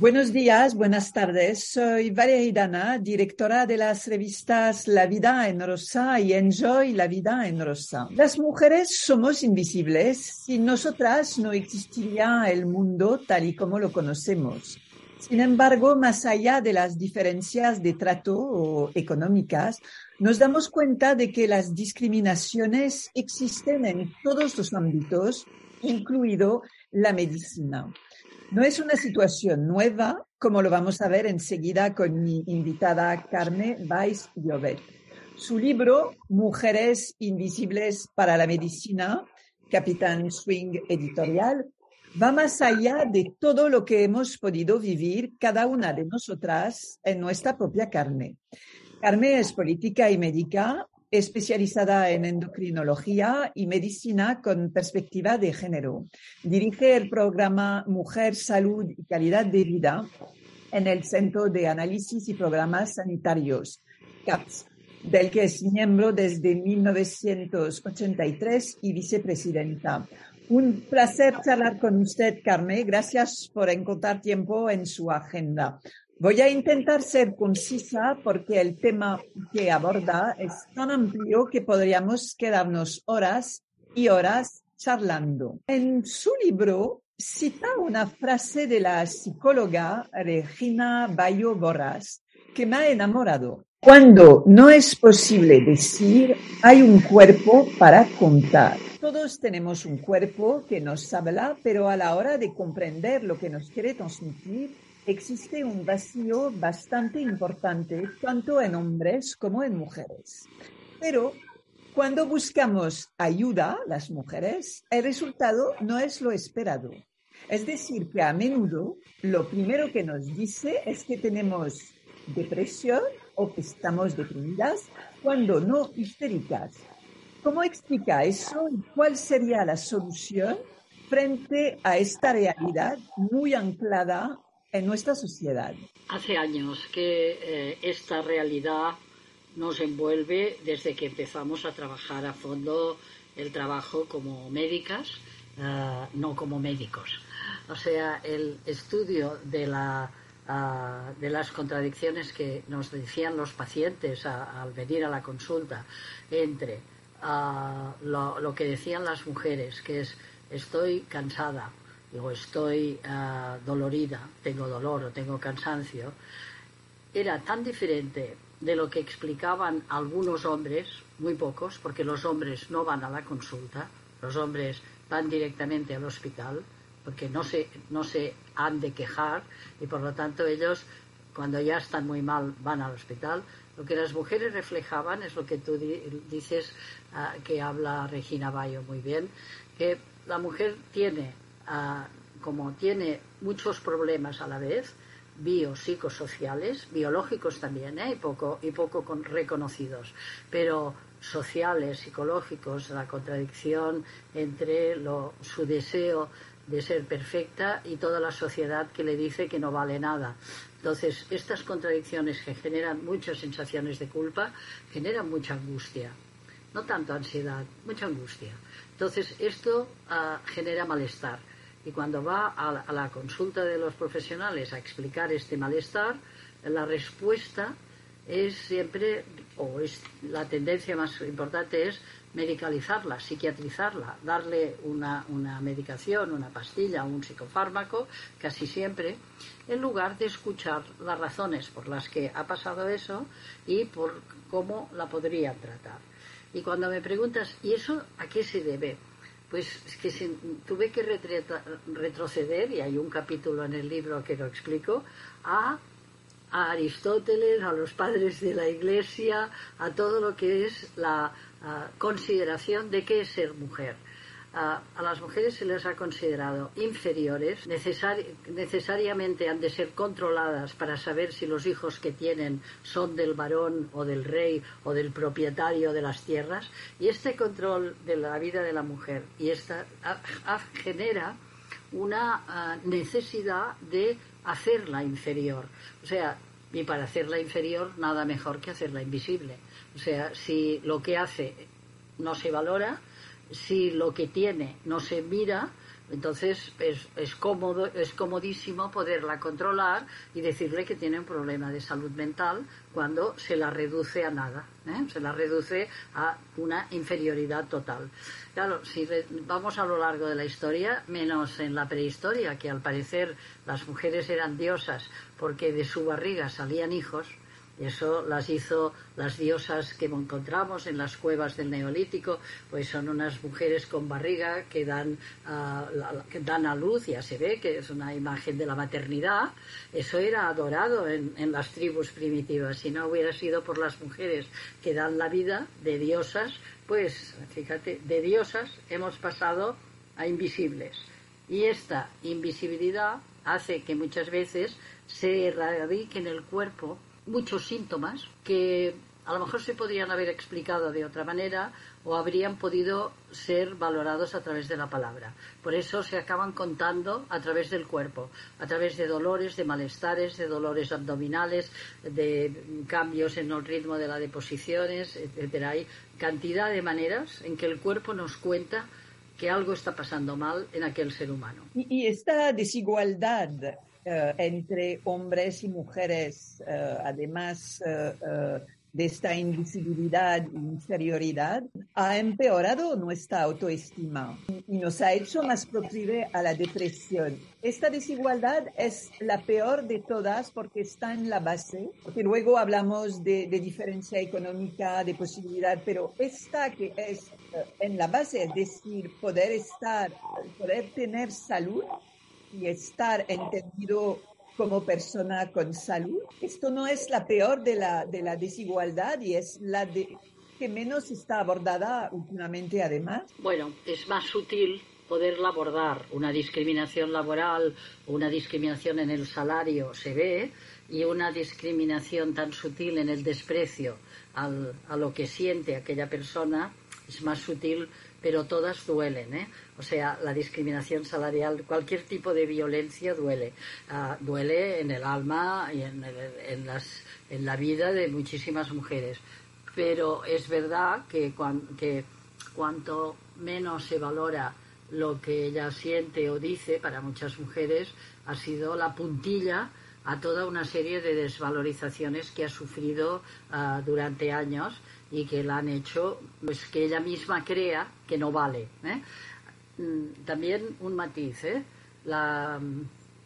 Buenos días, buenas tardes. Soy Valeria Hidana, directora de las revistas La Vida en Rosa y Enjoy la Vida en Rosa. Las mujeres somos invisibles. Sin nosotras no existiría el mundo tal y como lo conocemos. Sin embargo, más allá de las diferencias de trato económicas, nos damos cuenta de que las discriminaciones existen en todos los ámbitos, incluido la medicina. No es una situación nueva, como lo vamos a ver enseguida con mi invitada Carmen Weiss Llobet. Su libro, Mujeres Invisibles para la Medicina, Capitán Swing Editorial, va más allá de todo lo que hemos podido vivir cada una de nosotras en nuestra propia carne. Carmen es política y médica, especializada en endocrinología y medicina con perspectiva de género. Dirige el programa Mujer, Salud y Calidad de Vida en el Centro de Análisis y Programas Sanitarios, CAPS, del que es miembro desde 1983 y vicepresidenta. Un placer charlar con usted, Carmen. Gracias por encontrar tiempo en su agenda. Voy a intentar ser concisa porque el tema que aborda es tan amplio que podríamos quedarnos horas y horas charlando. En su libro cita una frase de la psicóloga Regina Bayo Borras que me ha enamorado. Cuando no es posible decir, hay un cuerpo para contar. Todos tenemos un cuerpo que nos habla, pero a la hora de comprender lo que nos quiere transmitir, existe un vacío bastante importante tanto en hombres como en mujeres. Pero cuando buscamos ayuda, las mujeres, el resultado no es lo esperado. Es decir, que a menudo lo primero que nos dice es que tenemos depresión o que estamos deprimidas cuando no histéricas. ¿Cómo explica eso y cuál sería la solución frente a esta realidad muy anclada Hace años que eh, esta realidad nos envuelve desde que empezamos a trabajar a fondo el trabajo como médicas, eh, no como médicos. O sea, el estudio de, la, ah, de las contradicciones que nos decían los pacientes al venir a la consulta entre ah, lo que decían las mujeres, que es estoy cansada, digo, estoy ah, dolorida, tengo dolor o tengo cansancio, era tan diferente de lo que explicaban algunos hombres, muy pocos, porque los hombres no van a la consulta, los hombres van directamente al hospital, porque no se, no se han de quejar y por lo tanto ellos, cuando ya están muy mal, van al hospital. Lo que las mujeres reflejaban es lo que tú dices, ah, que habla Regina Bayo muy bien, que la mujer tiene como tiene muchos problemas a la vez, biopsicosociales, biológicos también, ¿eh? y poco, y poco reconocidos, pero sociales, psicológicos, la contradicción entre su deseo de ser perfecta y toda la sociedad que le dice que no vale nada. Entonces, estas contradicciones que generan muchas sensaciones de culpa, generan mucha angustia. No tanto ansiedad, mucha angustia. Entonces, esto ah, genera malestar. Y cuando va a la, consulta de los profesionales a explicar este malestar, la respuesta es siempre, o es la tendencia más importante es medicalizarla, psiquiatrizarla, darle una, una, medicación, una pastilla, un psicofármaco, casi siempre, en lugar de escuchar las razones por las que ha pasado eso y por cómo la podrían tratar. Y cuando me preguntas, ¿y eso a qué se debe? Pues es que tuve que retroceder, y hay un capítulo en el libro que lo explico, a, Aristóteles, a los padres de la Iglesia, a todo lo que es la consideración de qué es ser mujer. A, las mujeres se les ha considerado inferiores, necesariamente han de ser controladas para saber si los hijos que tienen son del varón o del rey o del propietario de las tierras. Y este control de la vida de la mujer y esta genera una ah, necesidad de hacerla inferior. O sea, y para hacerla inferior nada mejor que hacerla invisible. O sea, si lo que hace no se valora, si lo que tiene no se mira, entonces es, es, cómodo, es comodísimo poderla controlar y decirle que tiene un problema de salud mental cuando se la reduce a nada, ¿eh? se la reduce a una inferioridad total. Claro, si vamos a lo largo de la historia, menos en la prehistoria, que al parecer las mujeres eran diosas porque de su barriga salían hijos, eso las hizo las diosas que encontramos en las cuevas del Neolítico, pues son unas mujeres con barriga que dan, ah, que dan a luz, ya se ve que es una imagen de la maternidad. Eso era adorado en, en las tribus primitivas. Si no hubiera sido por las mujeres que dan la vida de diosas, pues fíjate, de diosas hemos pasado a invisibles. Y esta invisibilidad hace que muchas veces se radique en el cuerpo muchos síntomas que a lo mejor se podrían haber explicado de otra manera o habrían podido ser valorados a través de la palabra. Por eso se acaban contando a través del cuerpo, a través de dolores, de malestares, de dolores abdominales, de cambios en el ritmo de las deposiciones, etcétera. Hay cantidad de maneras en que el cuerpo nos cuenta que algo está pasando mal en aquel ser humano. Y, esta desigualdad eh, entre hombres y mujeres, eh, además eh, de esta invisibilidad e inferioridad, ha empeorado nuestra autoestima y nos ha hecho más proclive a la depresión. Esta desigualdad es la peor de todas porque está en la base, porque luego hablamos de, de diferencia económica, de posibilidad, pero esta que es en la base, es decir, poder estar, poder tener salud, y estar entendido como persona con salud. Esto no es la peor de la, de la desigualdad y es la que menos está abordada últimamente además. Bueno, es más sutil poderla abordar. Una discriminación laboral una discriminación en el salario se ve y una discriminación tan sutil en el desprecio al, a lo que siente aquella persona es más sutil pero todas duelen, ¿eh? O sea, la discriminación salarial, cualquier tipo de violencia duele. Ah, duele en el alma y en, en, las, en, la vida de muchísimas mujeres. Pero es verdad que, que cuanto menos se valora lo que ella siente o dice, para muchas mujeres ha sido la puntilla a toda una serie de desvalorizaciones que ha sufrido ah, durante años y que la han hecho pues que ella misma crea que no vale. ¿eh? Mm, también un matiz, ¿eh? La,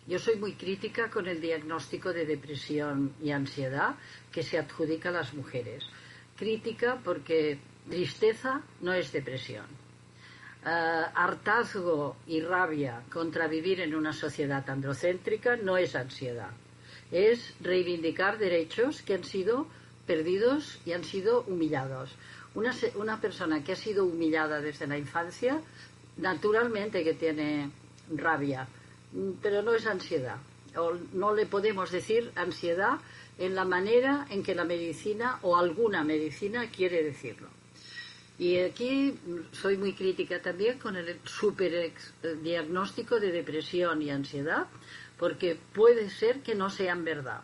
yo soy muy crítica con el diagnóstico de depresión y ansiedad que se adjudica a las mujeres. Crítica porque tristeza no es depresión. Eh, hartazgo y rabia contra vivir en una sociedad androcéntrica no es ansiedad. Es reivindicar derechos que han sido perdidos y han sido humillados. Una, una persona que ha sido humillada desde la infancia, naturalmente que tiene rabia, pero no es ansiedad. O no le podemos decir ansiedad en la manera en que la medicina o alguna medicina quiere decirlo. Y aquí soy muy crítica también con el super diagnóstico de depresión y ansiedad, porque puede ser que no sean verdad.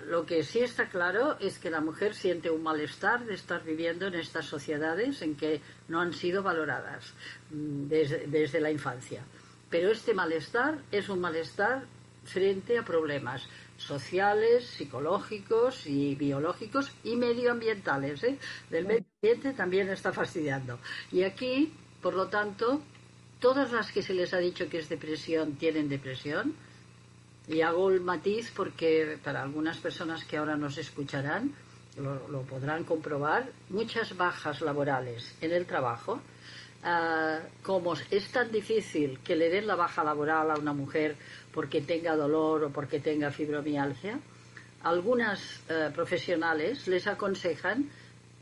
Lo que sí está claro es que la mujer siente un malestar de estar viviendo en estas sociedades en que no han sido valoradas mm, desde, la infancia. Pero este malestar es un malestar frente a problemas sociales, psicológicos y biológicos y medioambientales. ¿eh? Del medio ambiente también está fastidiando. Y aquí, por lo tanto, todas las que se les ha dicho que es depresión tienen depresión y hago el matiz porque para algunas personas que ahora nos escucharán lo, podrán comprobar, muchas bajas laborales en el trabajo. Ah, como es tan difícil que le den la baja laboral a una mujer porque tenga dolor o porque tenga fibromialgia, algunas eh, profesionales les aconsejan,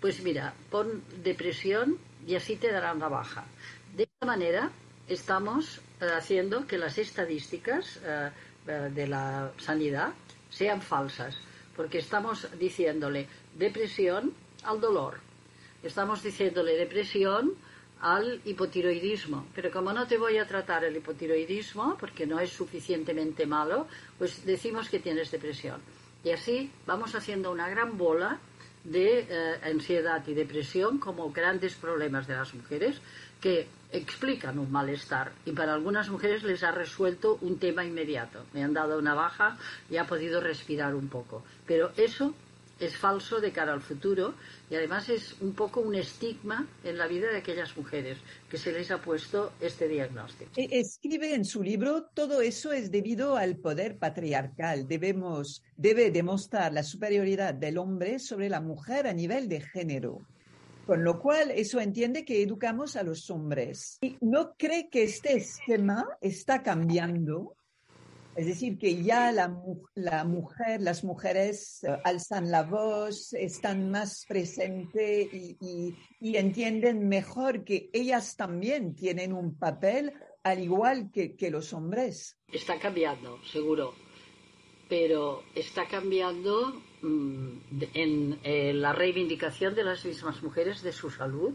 pues mira, pon depresión y así te darán la baja. De esta manera estamos eh, haciendo que las estadísticas eh, de la sanidad sean falsas, porque estamos diciéndole depresión al dolor, estamos diciéndole depresión al hipotiroidismo. Pero como no te voy a tratar el hipotiroidismo, porque no es suficientemente malo, pues decimos que tienes depresión. Y así vamos haciendo una gran bola de eh, ansiedad y depresión como grandes problemas de las mujeres que explican un malestar y para algunas mujeres les ha resuelto un tema inmediato. Me han dado una baja y ha podido respirar un poco. Pero eso es falso de cara al futuro y además es un poco un estigma en la vida de aquellas mujeres que se les ha puesto este diagnóstico. E, escribe en su libro, todo eso es debido al poder patriarcal. Debemos, debe demostrar la superioridad del hombre sobre la mujer a nivel de género. Con lo cual, eso entiende que educamos a los hombres. ¿Y no cree que este esquema está cambiando? Es decir, que ya la, la mujer, las mujeres eh, alzan la voz, están más presentes y, entienden mejor que ellas también tienen un papel al igual que, que los hombres. Está cambiando, seguro, pero está cambiando en eh, la reivindicación de las mismas mujeres de su salud,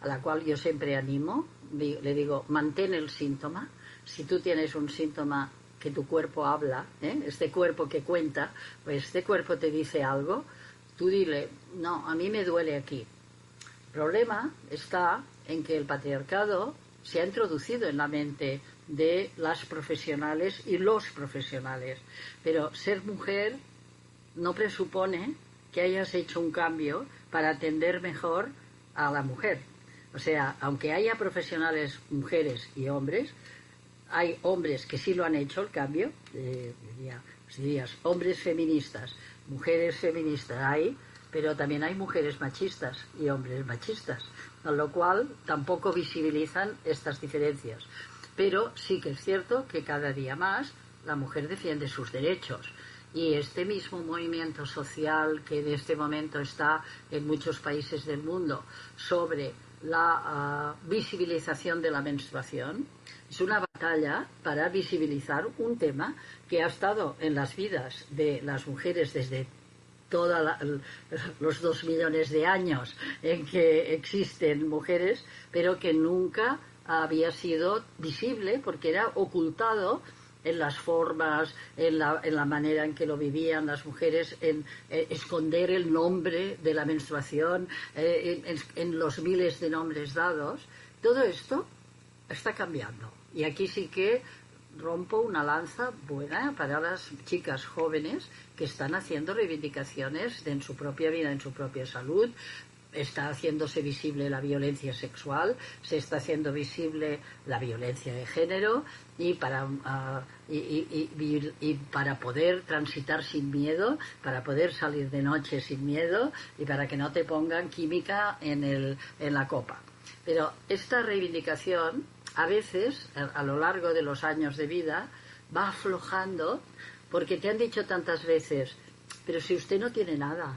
a la cual yo siempre animo. Le digo, mantén el síntoma. Si tú tienes un síntoma que tu cuerpo habla, ¿eh? este cuerpo que cuenta, pues este cuerpo te dice algo, tú dile, no, a mí me duele aquí. El problema está en que el patriarcado se ha introducido en la mente de las profesionales y los profesionales, pero ser mujer no presupone que hayas hecho un cambio para atender mejor a la mujer. O sea, aunque haya profesionales mujeres y hombres, hay hombres que sí lo han hecho el cambio, eh, dirías, hombres feministas, mujeres feministas hay, pero también hay mujeres machistas y hombres machistas, con lo cual tampoco visibilizan estas diferencias. Pero sí que es cierto que cada día más la mujer defiende sus derechos. Y este mismo movimiento social que en este momento está en muchos países del mundo sobre la ah, visibilización de la menstruación, es una batalla para visibilizar un tema que ha estado en las vidas de las mujeres desde todos los dos millones de años en que existen mujeres, pero que nunca había sido visible porque era ocultado en las formas, en la, en la, manera en que lo vivían las mujeres, en eh, esconder el nombre de la menstruación, eh, en los miles de nombres dados. Todo esto está cambiando. Y aquí sí que rompo una lanza buena para las chicas jóvenes que están haciendo reivindicaciones en su propia vida, en su propia salud. Está haciéndose visible la violencia sexual, se está haciendo visible la violencia de género y para, ah, y, para poder transitar sin miedo, para poder salir de noche sin miedo y para que no te pongan química en, el, en la copa. Pero esta reivindicación a veces, a, lo largo de los años de vida, va aflojando porque te han dicho tantas veces, pero si usted no tiene nada,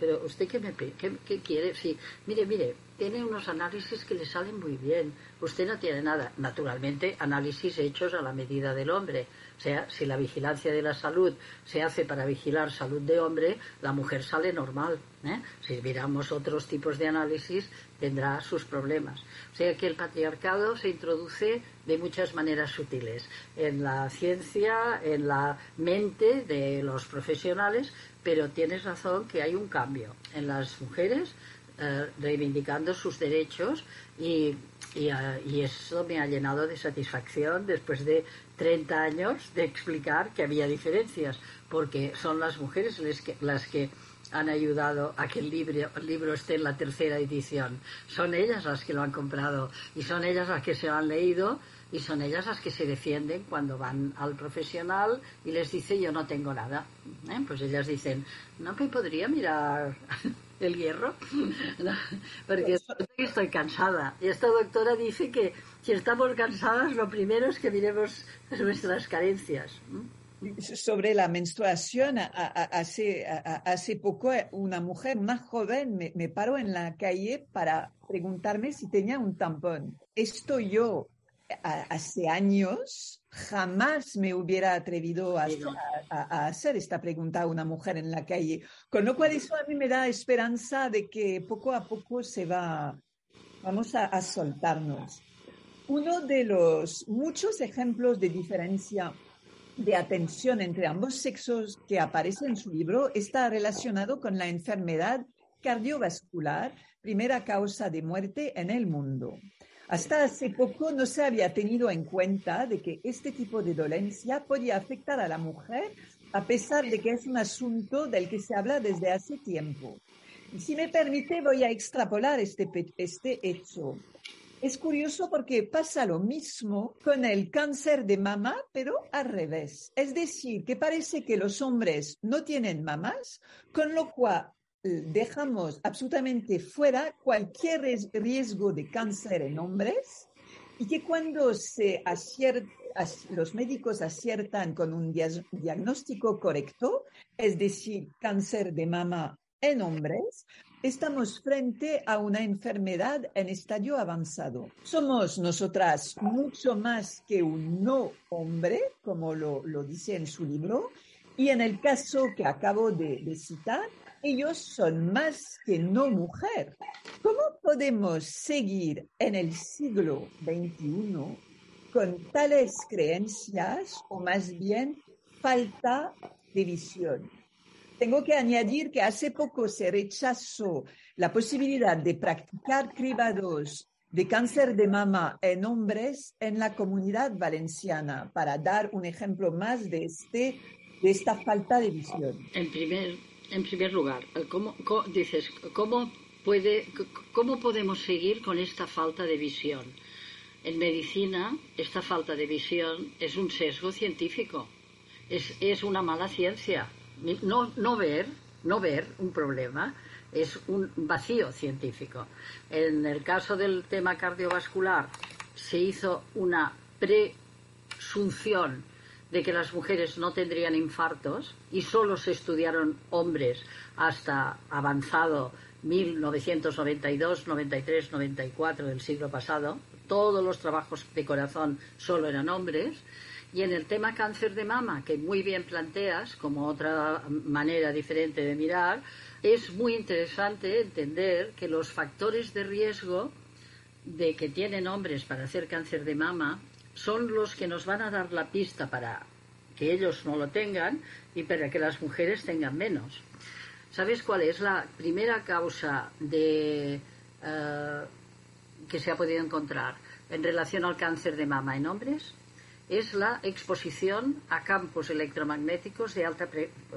pero usted qué, me, qué, quiere, si, mire, mire, tiene unos análisis que le salen muy bien, usted no tiene nada, naturalmente análisis hechos a la medida del hombre, o sea, si la vigilancia de la salud se hace para vigilar salud de hombre, la mujer sale normal. ¿eh? Si miramos otros tipos de análisis, tendrá sus problemas. O sea que el patriarcado se introduce de muchas maneras sutiles en la ciencia, en la mente de los profesionales, pero tienes razón que hay un cambio en las mujeres eh, reivindicando sus derechos y, eh, y, eso me ha llenado de satisfacción después de 30 años de explicar que había diferencias, porque son las mujeres las que, las que han ayudado a que el libro, el libro esté en la tercera edición. Son ellas las que lo han comprado y son ellas las que se lo han leído y son ellas las que se defienden cuando van al profesional y les dice yo no tengo nada. ¿eh? Pues ellas dicen, no me podría mirar el hierro, porque estoy cansada. Y esta doctora dice que si estamos cansadas, lo primero es que miremos nuestras carencias. Sobre la menstruación, hace, hace poco una mujer más joven me, paró en la calle para preguntarme si tenía un tampón. Esto yo hace años jamás me hubiera atrevido a, hacer esta pregunta a una mujer en la calle. Con lo cual eso a mí me da esperanza de que poco a poco se va, vamos a soltarnos. Uno de los muchos ejemplos de diferencia de atención entre ambos sexos que aparece en su libro está relacionado con la enfermedad cardiovascular, primera causa de muerte en el mundo. Hasta hace poco no se había tenido en cuenta de que este tipo de dolencia podía afectar a la mujer, a pesar de que es un asunto del que se habla desde hace tiempo. Y si me permite, voy a extrapolar este, este hecho. Es curioso porque pasa lo mismo con el cáncer de mama, pero al revés. Es decir, que parece que los hombres no tienen mamas, con lo cual dejamos absolutamente fuera cualquier riesgo de cáncer en hombres y que cuando se los médicos aciertan con un diagnóstico correcto, es decir, cáncer de mama en hombres, estamos frente a una enfermedad en estadio avanzado. Somos nosotras mucho más que un no hombre, como lo, dice en su libro, y en el caso que acabo de citar, ellos son más que no mujer. ¿Cómo podemos seguir en el siglo XXI con tales creencias o más bien falta de visión? Tengo que añadir que hace poco se rechazó la posibilidad de practicar cribados de cáncer de mama en hombres en la comunidad valenciana, para dar un ejemplo más de, este, de esta falta de visión. En primer en primer lugar, ¿cómo, dices, ¿cómo, puede, ¿cómo podemos seguir con esta falta de visión? En medicina, esta falta de visión es un sesgo científico, es, es una mala ciencia. No, no, ver, no ver un problema es un vacío científico. En el caso del tema cardiovascular, se hizo una presunción de que las mujeres no tendrían infartos y solo se estudiaron hombres hasta avanzado 1992, 93, 94 del siglo pasado. Todos los trabajos de corazón solo eran hombres. Y en el tema cáncer de mama, que muy bien planteas como otra manera diferente de mirar, es muy interesante entender que los factores de riesgo de que tienen hombres para hacer cáncer de mama son los que nos van a dar la pista para que ellos no lo tengan y para que las mujeres tengan menos. ¿Sabes cuál es la primera causa de, eh, que se ha podido encontrar en relación al cáncer de mama en hombres? Es la exposición a campos electromagnéticos de alta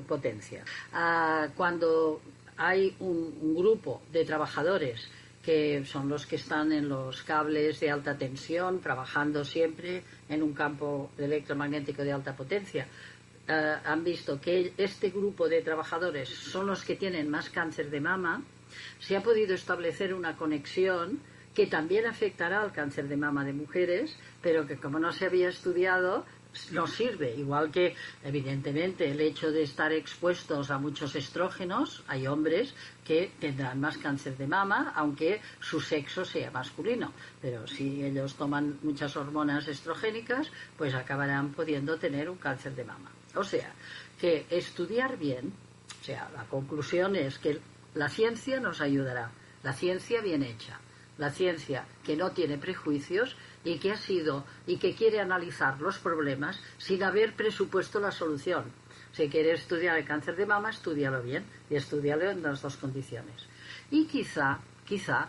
potencia. Ah, cuando hay un grupo de trabajadores que son los que están en los cables de alta tensión, trabajando siempre en un campo electromagnético de alta potencia. Eh, han visto que este grupo de trabajadores son los que tienen más cáncer de mama, se ha podido establecer una conexión que también afectará al cáncer de mama de mujeres, pero que como no se había estudiado, nos sirve, igual que evidentemente el hecho de estar expuestos a muchos estrógenos, hay hombres que tendrán más cáncer de mama, aunque su sexo sea masculino, pero si ellos toman muchas hormonas estrogénicas, pues acabarán pudiendo tener un cáncer de mama. O sea, que estudiar bien, o sea, la conclusión es que la ciencia nos ayudará, la ciencia bien hecha, la ciencia que no tiene prejuicios y que ha sido y que quiere analizar los problemas sin haber presupuesto la solución. Si quieres estudiar el cáncer de mama, estudialo bien y estudialo en las dos condiciones. Y quizá, quizá,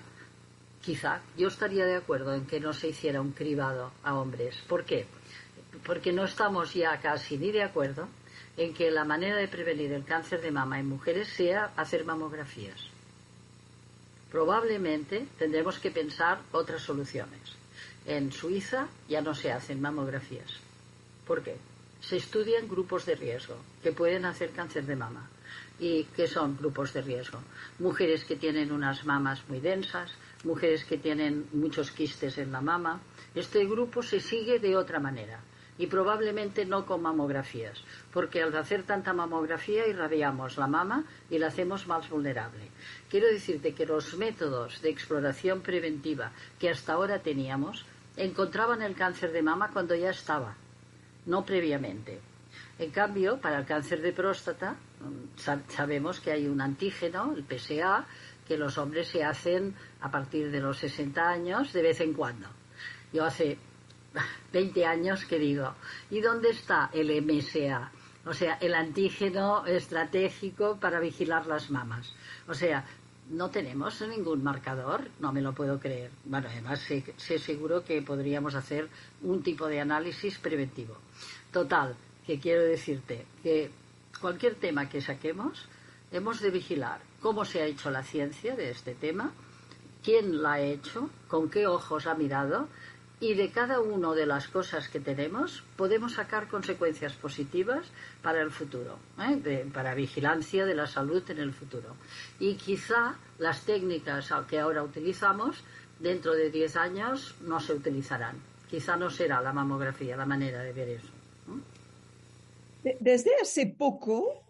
quizá yo estaría de acuerdo en que no se hiciera un cribado a hombres. ¿Por qué? Porque no estamos ya casi ni de acuerdo en que la manera de prevenir el cáncer de mama en mujeres sea hacer mamografías. Probablemente tendremos que pensar otras soluciones. En Suiza ya no se hacen mamografías. ¿Por qué? Se estudian grupos de riesgo que pueden hacer cáncer de mama. ¿Y qué son grupos de riesgo? Mujeres que tienen unas mamas muy densas, mujeres que tienen muchos quistes en la mama. Este grupo se sigue de otra manera y probablemente no con mamografías, porque al hacer tanta mamografía irradiamos la mama y la hacemos más vulnerable. Quiero decirte que los métodos de exploración preventiva que hasta ahora teníamos encontraban el cáncer de mama cuando ya estaba, no previamente. En cambio, para el cáncer de próstata, mm, sabemos que hay un antígeno, el PSA, que los hombres se hacen a partir de los 60 años de vez en cuando. Yo hace 20 años que digo, ¿y dónde está el MSA? O sea, el antígeno estratégico para vigilar las mamas. O sea, no tenemos ningún marcador, no me lo puedo creer. Bueno, además sé, sé, seguro que podríamos hacer un tipo de análisis preventivo. Total, que quiero decirte que cualquier tema que saquemos, hemos de vigilar cómo se ha hecho la ciencia de este tema, quién la ha hecho, con qué ojos ha mirado y de cada una de las cosas que tenemos podemos sacar consecuencias positivas para el futuro, ¿eh? para vigilancia de la salud en el futuro. Y quizá las técnicas que ahora utilizamos dentro de 10 años no se utilizarán. Quizá no será la mamografía la manera de ver eso. Desde hace poco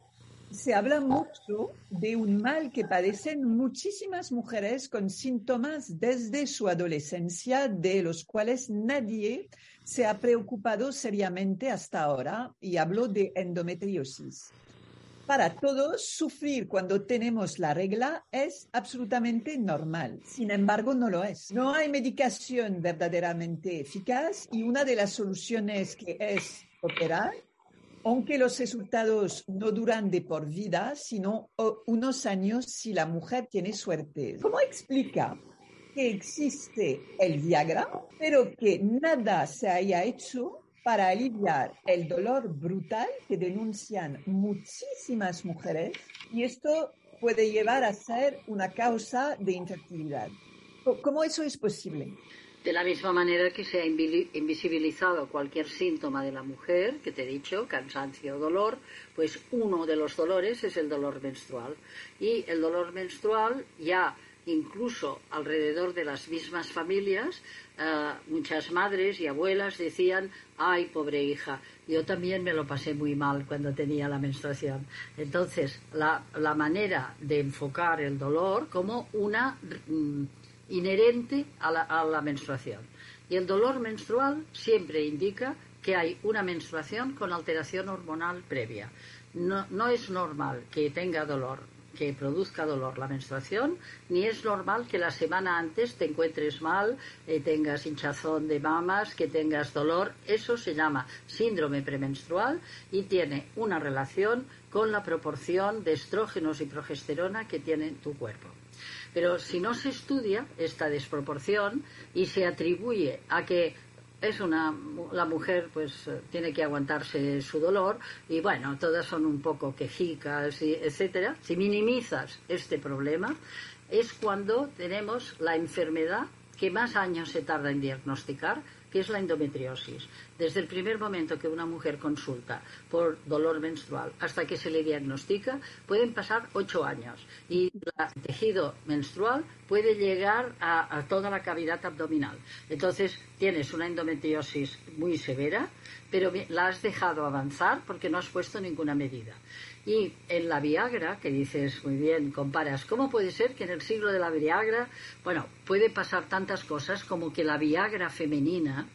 se habla mucho de un mal que padecen muchísimas mujeres con síntomas desde su adolescencia, de los cuales nadie se ha preocupado seriamente hasta ahora, y hablo de endometriosis. Para todos, sufrir cuando tenemos la regla es absolutamente normal. Sin embargo, no lo es. No hay medicación verdaderamente eficaz y una de las soluciones que es operar aunque los resultados no duran de por vida, sino unos años si la mujer tiene suerte. ¿Cómo explica que existe el Viagra, pero que nada se haya hecho para aliviar el dolor brutal que denuncian muchísimas mujeres y esto puede llevar a ser una causa de infertilidad? ¿Cómo eso es posible? De la misma manera que se ha invisibilizado cualquier síntoma de la mujer, que te he dicho, cansancio o dolor, pues uno de los dolores es el dolor menstrual. Y el dolor menstrual ya incluso alrededor de las mismas familias, eh, muchas madres y abuelas decían, ay, pobre hija, yo también me lo pasé muy mal cuando tenía la menstruación. Entonces, la, manera de enfocar el dolor como una... Mm, inherente a la, menstruación. Y el dolor menstrual siempre indica que hay una menstruación con alteración hormonal previa. No, no, es normal que tenga dolor, que produzca dolor la menstruación, ni es normal que la semana antes te encuentres mal, eh, tengas hinchazón de mamas, que tengas dolor. Eso se llama síndrome premenstrual y tiene una relación con la proporción de estrógenos y progesterona que tiene tu cuerpo. Pero si no se estudia esta desproporción y se atribuye a que es una la mujer pues tiene que aguantarse su dolor y bueno todas son un poco quejicas y etcétera si minimizas este problema es cuando tenemos la enfermedad que más años se tarda en diagnosticar que es la endometriosis. Desde el primer momento que una mujer consulta por dolor menstrual hasta que se le diagnostica, pueden pasar ocho años. Y el tejido menstrual puede llegar a, a toda la cavidad abdominal. Entonces, tienes una endometriosis muy severa, pero la has dejado avanzar porque no has puesto ninguna medida. Y en la Viagra, que dices muy bien, comparas, ¿cómo puede ser que en el siglo de la Viagra, bueno, puede pasar tantas cosas como que la Viagra femenina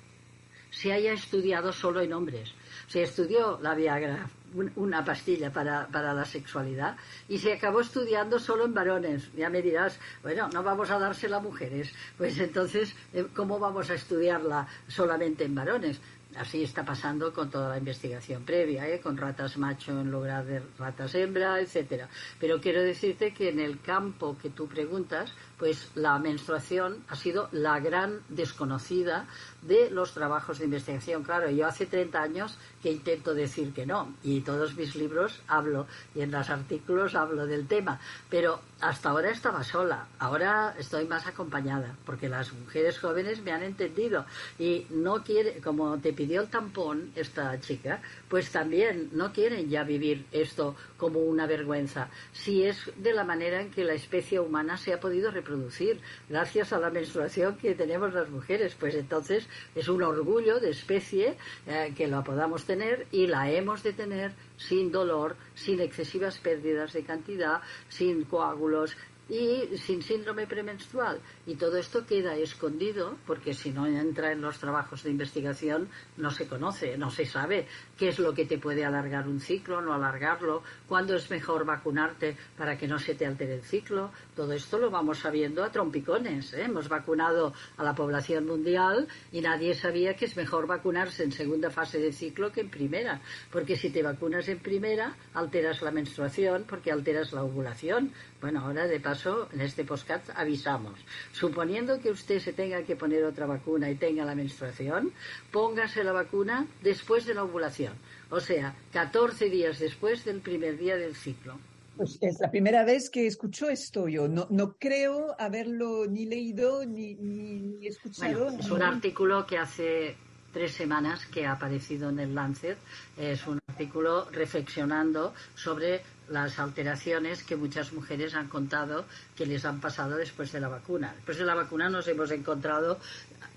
se haya estudiado solo en hombres? Se estudió la Viagra, una pastilla para, para la sexualidad, y se acabó estudiando solo en varones. Ya me dirás, bueno, no vamos a dársela a mujeres. Pues entonces, eh, ¿cómo vamos a estudiarla solamente en varones? Así está pasando con toda la investigación previa, ¿eh? con ratas macho en lugar de ratas hembra, etcétera. Pero quiero decirte que en el campo que tú preguntas, pues la menstruación ha sido la gran desconocida de los trabajos de investigación. Claro, yo hace 30 años que intento decir que no, y todos mis libros hablo, y en los artículos hablo del tema, pero hasta ahora estaba sola, ahora estoy más acompañada, porque las mujeres jóvenes me han entendido, y no quiere, como te pidió el tampón esta chica, pues también no quieren ya vivir esto como una vergüenza, si es de la manera en que la especie humana se ha podido reproducir producir gracias a la menstruación que tenemos las mujeres. Pues entonces es un orgullo de especie eh, que la podamos tener y la hemos de tener sin dolor, sin excesivas pérdidas de cantidad, sin coágulos, y sin síndrome premenstrual. Y todo esto queda escondido porque si no entra en los trabajos de investigación no se conoce, no se sabe qué es lo que te puede alargar un ciclo, no alargarlo, cuándo es mejor vacunarte para que no se te altere el ciclo. Todo esto lo vamos sabiendo a trompicones. ¿eh? Hemos vacunado a la población mundial y nadie sabía que es mejor vacunarse en segunda fase de ciclo que en primera, porque si te vacunas en primera alteras la menstruación porque alteras la ovulación. Bueno, ahora de paso en este podcast avisamos. Suponiendo que usted se tenga que poner otra vacuna y tenga la menstruación, póngase la vacuna después de la ovulación, o sea, 14 días después del primer día del ciclo. Pues es la primera vez que escucho esto. Yo no, no creo haberlo ni leído ni, ni, escuchado. es un artículo que hace tres semanas que ha aparecido en el Lancet. Es un artículo reflexionando sobre las alteraciones que muchas mujeres han contado que les han pasado después de la vacuna. Después de la vacuna nos hemos encontrado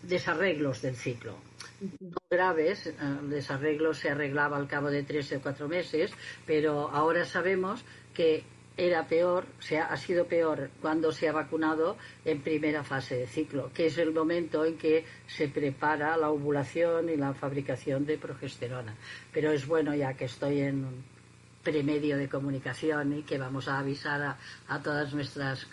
desarreglos del ciclo. No graves, eh, el desarreglo se arreglaba al cabo de tres o cuatro meses, pero ahora sabemos que era peor, se ha, sido peor cuando se ha vacunado en primera fase de ciclo, que es el momento en que se prepara la ovulación y la fabricación de progesterona. Pero es bueno, ya que estoy en premedio de comunicación y que vamos a avisar a, todas nuestras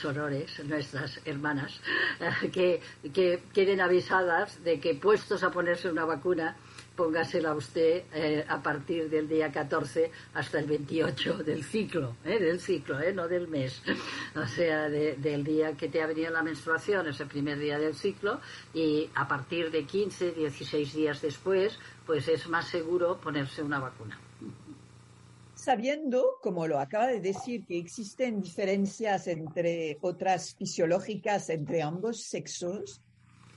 sorores, nuestras hermanas, que, que queden avisadas de que puestos a ponerse una vacuna, póngasela usted eh, a partir del día 14 hasta el 28 del ciclo, eh, del ciclo, eh, no del mes. O sea, del día que te ha venido la menstruación, es el primer día del ciclo, y a partir de 15, 16 días después, pues es más seguro ponerse una vacuna. Sabiendo, como lo acaba de decir, que existen diferencias entre otras fisiológicas entre ambos sexos,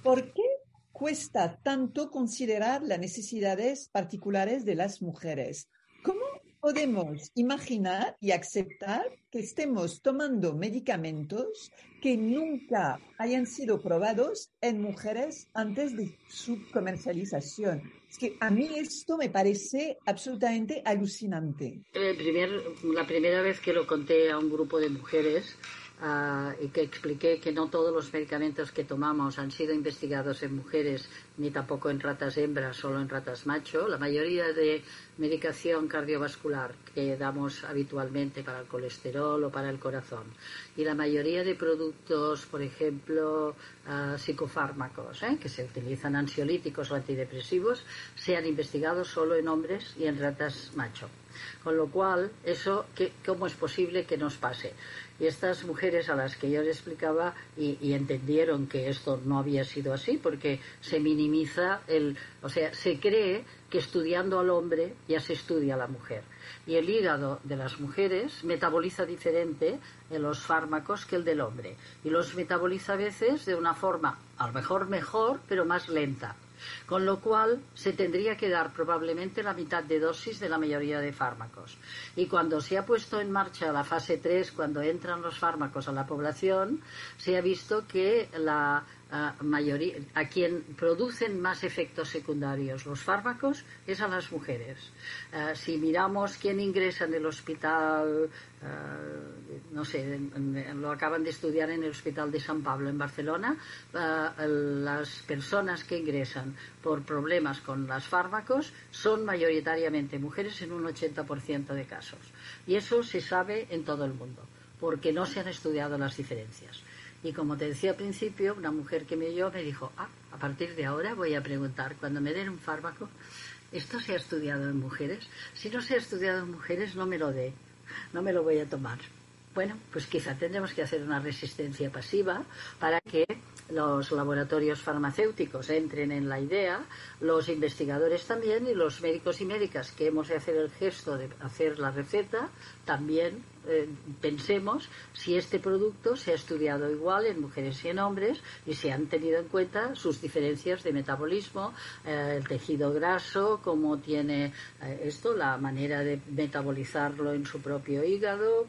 ¿por qué cuesta tanto considerar las necesidades particulares de las mujeres. ¿Cómo podemos imaginar y aceptar que estemos tomando medicamentos que nunca hayan sido probados en mujeres antes de su comercialización? Es que a mí esto me parece absolutamente alucinante. la primera vez que lo conté a un grupo de mujeres, Ah, y que expliqué que no todos los medicamentos que tomamos han sido investigados en mujeres ni tampoco en ratas hembras, solo en ratas macho. La mayoría de medicación cardiovascular que damos habitualmente para el colesterol o para el corazón y la mayoría de productos, por ejemplo, ah, psicofármacos, ¿eh? que se utilizan ansiolíticos o antidepresivos, se han investigado solo en hombres y en ratas macho. Con lo cual, eso, ¿cómo es posible que nos pase? Y estas mujeres a las que yo les explicaba y, entendieron que esto no había sido así, porque se minimiza el, o sea, se cree que estudiando al hombre ya se estudia a la mujer. Y el hígado de las mujeres metaboliza diferente en los fármacos que el del hombre. Y los metaboliza a veces de una forma, a lo mejor mejor, pero más lenta con lo cual se tendría que dar probablemente la mitad de dosis de la mayoría de fármacos. Y cuando se ha puesto en marcha la fase 3, cuando entran los fármacos a la población, se ha visto que la a, mayoría, a quien producen más efectos secundarios los fármacos es a las mujeres. Eh, si miramos quién ingresa en el hospital, eh, no sé, lo acaban de estudiar en el Hospital de San Pablo en Barcelona, eh, las personas que ingresan por problemas con los fármacos son mayoritariamente mujeres en un 80% de casos. Y eso se sabe en todo el mundo, porque no se han estudiado las diferencias. Y como te decía al principio, una mujer que me oyó me dijo, ah, a partir de ahora voy a preguntar, cuando me den un fármaco, ¿esto se ha estudiado en mujeres? Si no se ha estudiado en mujeres, no me lo dé, no me lo voy a tomar. Bueno, pues quizá tendremos que hacer una resistencia pasiva para que los laboratorios farmacéuticos entren en la idea, los investigadores también y los médicos y médicas que hemos de hacer el gesto de hacer la receta también eh, pensemos si este producto se ha estudiado igual en mujeres y en hombres y se han tenido en cuenta sus diferencias de metabolismo, eh, el tejido graso, cómo tiene eh, esto, la manera de metabolizarlo en su propio hígado,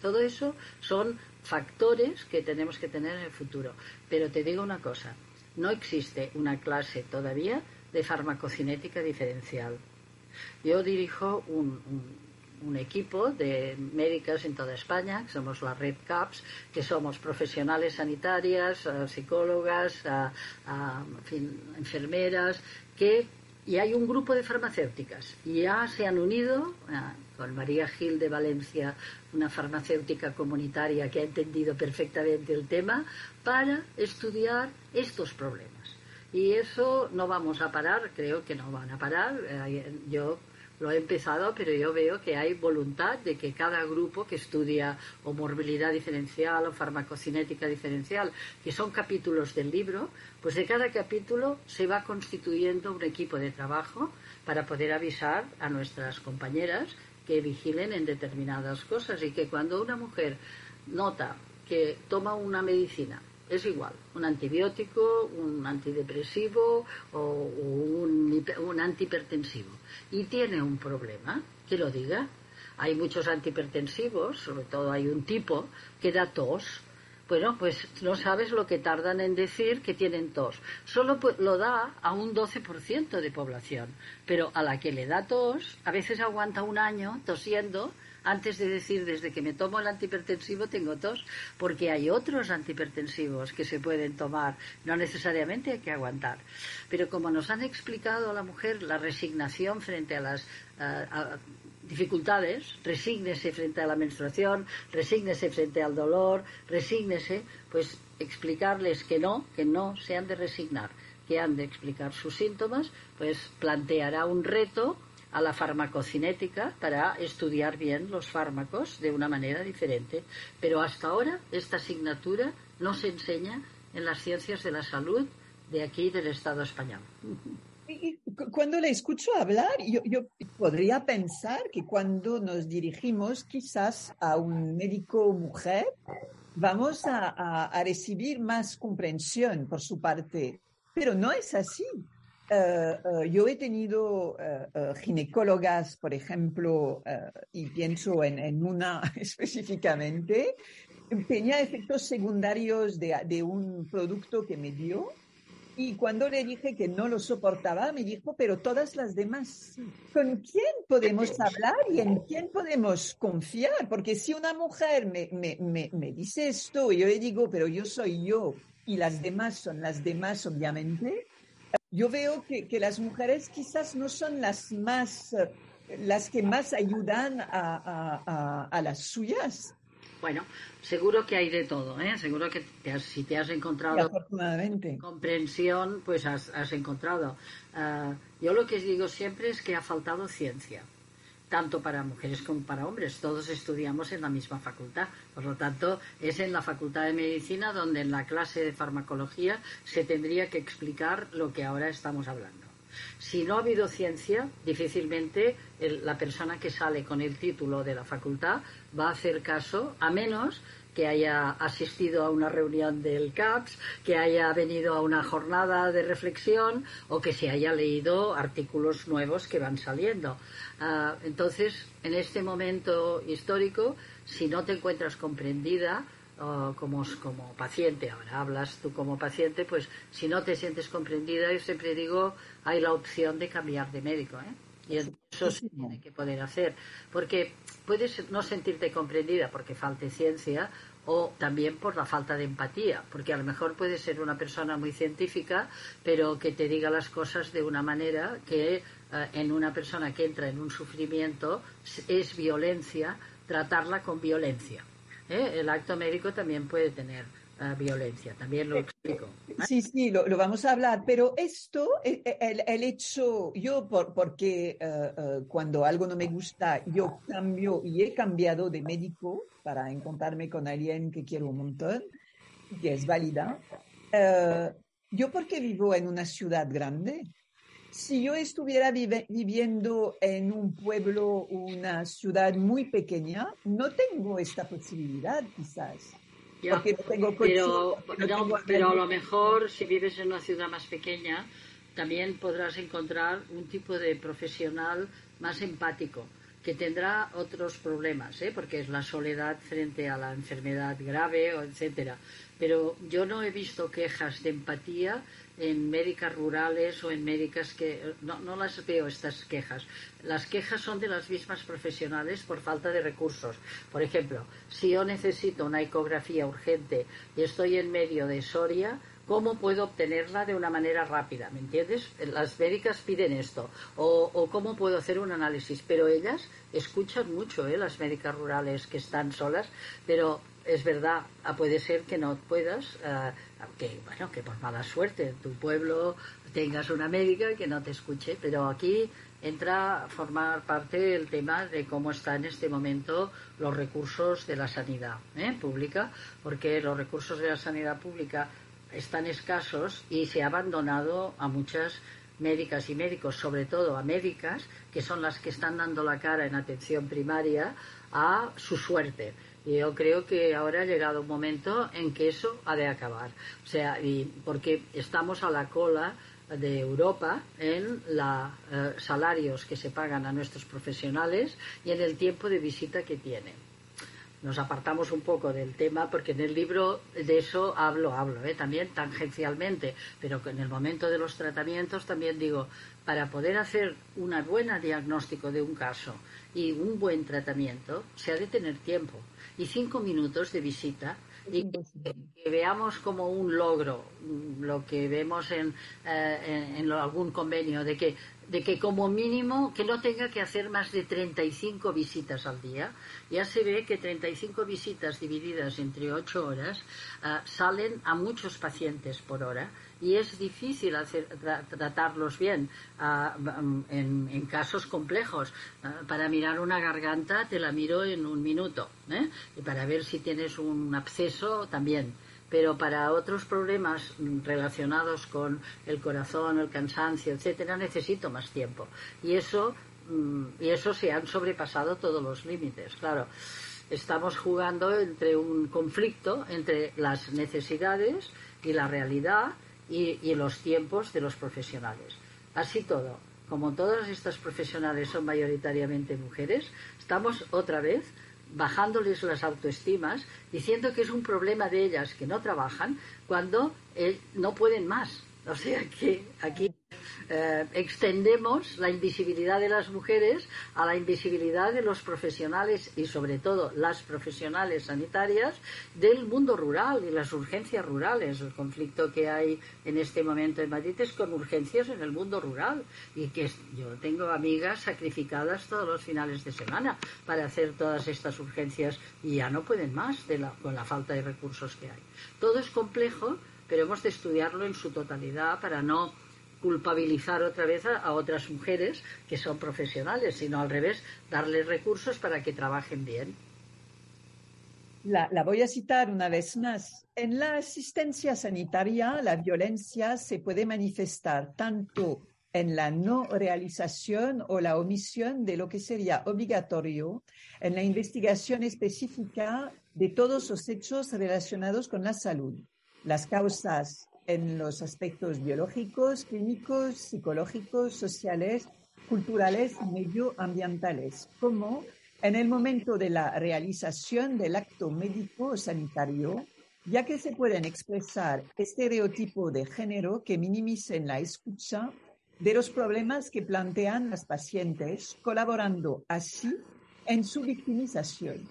todo eso son factores que tenemos que tener en el futuro. Pero te digo una cosa, no existe una clase todavía de farmacocinética diferencial. Yo dirijo un equipo de médicas en toda España, que somos la Red CAPS, que somos profesionales sanitarias, psicólogas, enfermeras, que y hay un grupo de farmacéuticas ya se han unido con María Gil de Valencia, una farmacéutica comunitaria que ha entendido perfectamente el tema, para estudiar estos problemas. Y eso no vamos a parar, creo que no van a parar. Yo lo he empezado, pero yo veo que hay voluntad de que cada grupo que estudia o morbilidad diferencial o farmacocinética diferencial, que son capítulos del libro, pues de cada capítulo se va constituyendo un equipo de trabajo para poder avisar a nuestras compañeras que vigilen en determinadas cosas y que cuando una mujer nota que toma una medicina es igual, un antibiótico, un antidepresivo o un, un antihipertensivo y tiene un problema, que lo diga. Hay muchos antihipertensivos, sobre todo hay un tipo que da tos. Bueno, pues no sabes lo que tardan en decir que tienen tos. Solo lo da a un 12% de población, pero a la que le da tos, a veces aguanta un año tosiendo antes de decir desde que me tomo el antihipertensivo tengo tos, porque hay otros antihipertensivos que se pueden tomar, no necesariamente hay que aguantar. Pero como nos han explicado a la mujer la resignación frente a las dificultades, resígnese frente a la menstruación, resígnese frente al dolor, resígnese, pues explicarles que no, que no se han de resignar, que han de explicar sus síntomas, pues planteará un reto a la farmacocinética para estudiar bien los fármacos de una manera diferente. Pero hasta ahora esta asignatura no se enseña en las ciencias de la salud de aquí del Estado español. Cuando le escucho hablar, yo, podría pensar que cuando nos dirigimos quizás a un médico mujer, vamos a recibir más comprensión por su parte. Pero no es así. Eh, eh, yo he tenido uh, ginecólogas, por ejemplo, y pienso en, una específicamente, tenía efectos secundarios de, de, un producto que me dio. Y cuando le dije que no lo soportaba, me dijo, pero todas las demás, ¿con quién podemos hablar y en quién podemos confiar? Porque si una mujer me, me, me, me dice esto yo le digo, pero yo soy yo y las demás son las demás, obviamente, yo veo que, las mujeres quizás no son las más, las que más ayudan a, las suyas. Bueno, seguro que hay de todo, ¿eh? Seguro que si te has encontrado comprensión, pues has, encontrado. Ah, yo lo que digo siempre es que ha faltado ciencia tanto para mujeres como para hombres. Todos estudiamos en la misma facultad. Por lo tanto, es en la Facultad de Medicina donde en la clase de farmacología se tendría que explicar lo que ahora estamos hablando. Si no ha habido ciencia, difícilmente la persona que sale con el título de la facultad va a hacer caso, a menos que haya asistido a una reunión del CAPS, que haya venido a una jornada de reflexión o que se haya leído artículos nuevos que van saliendo. Ah, entonces, en este momento histórico, si no te encuentras comprendida, ah, como, como paciente, ahora hablas tú como paciente, pues si no te sientes comprendida, yo siempre digo, hay la opción de cambiar de médico. ¿eh? Y eso se tiene que poder hacer. Porque puedes no sentirte comprendida porque falte ciencia o también por la falta de empatía, porque a lo mejor puede ser una persona muy científica, pero que te diga las cosas de una manera que eh, en una persona que entra en un sufrimiento es violencia, tratarla con violencia. ¿eh? El acto médico también puede tener violencia. También lo explico. Sí, sí, lo, vamos a hablar, pero esto, el, el, hecho, yo, por, porque eh, eh, cuando algo no me gusta, yo cambio y he cambiado de médico para encontrarme con alguien que quiero un montón, que es válida. Eh, yo porque vivo en una ciudad grande, si yo estuviera viviendo en un pueblo, una ciudad muy pequeña, no tengo esta posibilidad quizás pero, pero a lo mejor si vives en una ciudad más pequeña, también podrás encontrar un tipo de profesional más empático que tendrá otros problemas, ¿eh? porque es la soledad frente a la enfermedad grave, o etcétera. Pero yo no he visto quejas de empatía en médicas rurales o en médicas que no, no, las veo estas quejas. Las quejas son de las mismas profesionales por falta de recursos. Por ejemplo, si yo necesito una ecografía urgente y estoy en medio de Soria, ¿Cómo puedo obtenerla de una manera rápida? ¿Me entiendes? Las médicas piden esto. O, cómo puedo hacer un análisis. Pero ellas escuchan mucho, ¿eh? las médicas rurales que están solas. Pero es verdad, ah, puede ser que no puedas, ah, que, bueno, que por mala suerte tu pueblo tengas una médica que no te escuche. Pero aquí entra a formar parte el tema de cómo están en este momento los recursos de la sanidad ¿eh? pública, porque los recursos de la sanidad pública están escasos y se ha abandonado a muchas médicas y médicos, sobre todo a médicas, que son las que están dando la cara en atención primaria a su suerte. Yo creo que ahora ha llegado un momento en que eso ha de acabar. O sea, y porque estamos a la cola de Europa en los eh, salarios que se pagan a nuestros profesionales y en el tiempo de visita que tienen nos apartamos un poco del tema porque en el libro de eso hablo, hablo, ¿eh? también tangencialmente, pero en el momento de los tratamientos también digo, para poder hacer un buen diagnóstico de un caso y un buen tratamiento, se ha de tener tiempo. Y cinco minutos de visita y que, veamos como un logro lo que vemos en, eh, en, algún convenio de que de que como mínimo que no tenga que hacer más de 35 visitas al día. Ya se ve que 35 visitas divididas entre 8 horas ah, salen a muchos pacientes por hora y es difícil hacer, tratarlos bien ah, en, en, casos complejos. Ah, para mirar una garganta te la miro en un minuto ¿eh? y para ver si tienes un absceso también pero para otros problemas relacionados con el corazón, el cansancio, etcétera, necesito más tiempo. Y eso, mm, y eso se han sobrepasado todos los límites, claro. Estamos jugando entre un conflicto entre las necesidades y la realidad y, y los tiempos de los profesionales. Así todo, como todas estas profesionales son mayoritariamente mujeres, estamos otra vez bajándoles las autoestimas, diciendo que es un problema de ellas que no trabajan cuando eh, no pueden más. O sea que aquí eh, extendemos la invisibilidad de las mujeres a la invisibilidad de los profesionales y sobre todo las profesionales sanitarias del mundo rural y las urgencias rurales. El conflicto que hay en este momento en Madrid es con urgencias en el mundo rural y que yo tengo amigas sacrificadas todos los finales de semana para hacer todas estas urgencias y ya no pueden más con la falta de recursos que hay. Todo es complejo, pero hemos de estudiarlo en su totalidad para no culpabilizar otra vez a, otras mujeres que son profesionales, sino al revés, darles recursos para que trabajen bien. La, voy a citar una vez más. En la asistencia sanitaria, la violencia se puede manifestar tanto en la no realización o la omisión de lo que sería obligatorio en la investigación específica de todos los hechos relacionados con la salud. Las causas en los aspectos biológicos, clínicos, psicológicos, sociales, culturales y medioambientales, como en el momento de la realización del acto médico o sanitario, ya que se pueden expresar estereotipos de género que minimicen la escucha de los problemas que plantean las pacientes, colaborando así en su victimización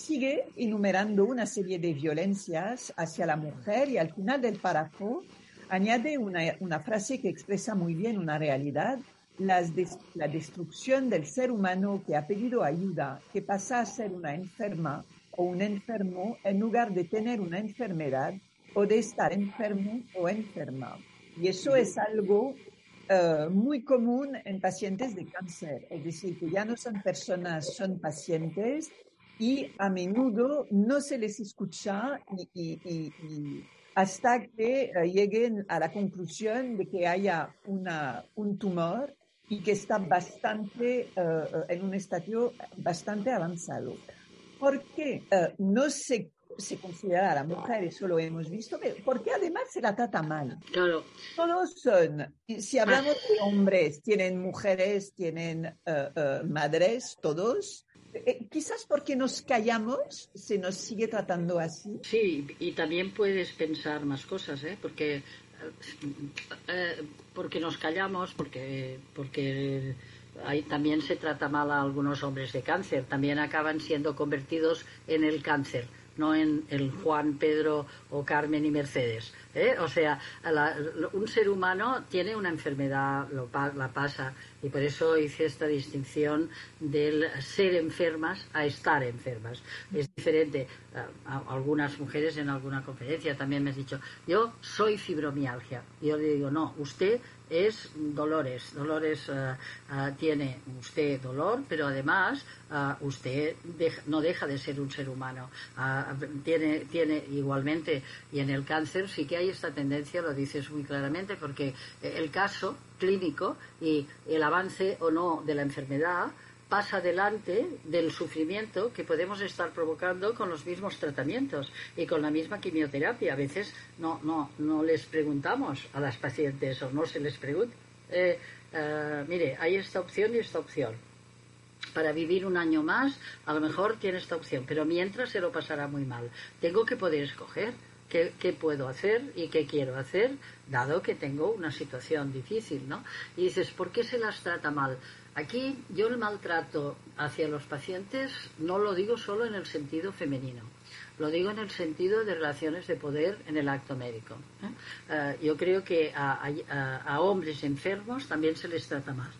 sigue enumerando una serie de violencias hacia la mujer y al final del párrafo añade una, frase que expresa muy bien una realidad, la destrucción del ser humano que ha pedido ayuda, que pasa a ser una enferma o un enfermo en lugar de tener una enfermedad o de estar enfermo o enferma. Y eso es algo eh, muy común en pacientes de cáncer, es decir, que ya no son personas, son pacientes y a menudo no se les escucha y, hasta que eh, lleguen a la conclusión de que haya una, un tumor y que está bastante eh, en un estadio bastante avanzado. Porque qué? Eh, no se se considera a la mujer, eso lo hemos visto, porque además se la trata mal. Claro. Todos son, si hablamos de hombres, tienen mujeres, tienen eh, madres, todos. Eh, quizás porque nos callamos se nos sigue tratando así. Sí, y también puedes pensar más cosas, ¿eh? porque porque nos callamos, porque porque ahí también se trata mal a algunos hombres de cáncer, también acaban siendo convertidos en el cáncer no en el Juan, Pedro o Carmen y Mercedes. ¿eh? O sea, un ser humano tiene una enfermedad, lo, la pasa, y por eso hice esta distinción del ser enfermas a estar enfermas. Es diferente. algunas mujeres en alguna conferencia también me han dicho, yo soy fibromialgia. Yo le digo, no, usted es Dolores. Dolores eh, tiene usted dolor, pero además eh, usted no deja de ser un ser humano. tiene, tiene igualmente, y en el cáncer sí que hay esta tendencia, lo dices muy claramente, porque el caso clínico y el avance o no de la enfermedad pasa delante del sufrimiento que podemos estar provocando con los mismos tratamientos y con la misma quimioterapia. A veces no, no, no les preguntamos a las pacientes o no se les pregunta. Eh, eh, mire, hay esta opción y esta opción. Para vivir un año más, a lo mejor tiene esta opción, pero mientras se lo pasará muy mal. Tengo que poder escoger qué, puedo hacer y qué quiero hacer, dado que tengo una situación difícil, ¿no? Y dices, ¿por qué se las trata mal? Aquí yo el maltrato hacia los pacientes no lo digo solo en el sentido femenino, lo digo en el sentido de relaciones de poder en el acto médico. ¿eh? Eh, yo creo que a, hombres enfermos también se les trata mal.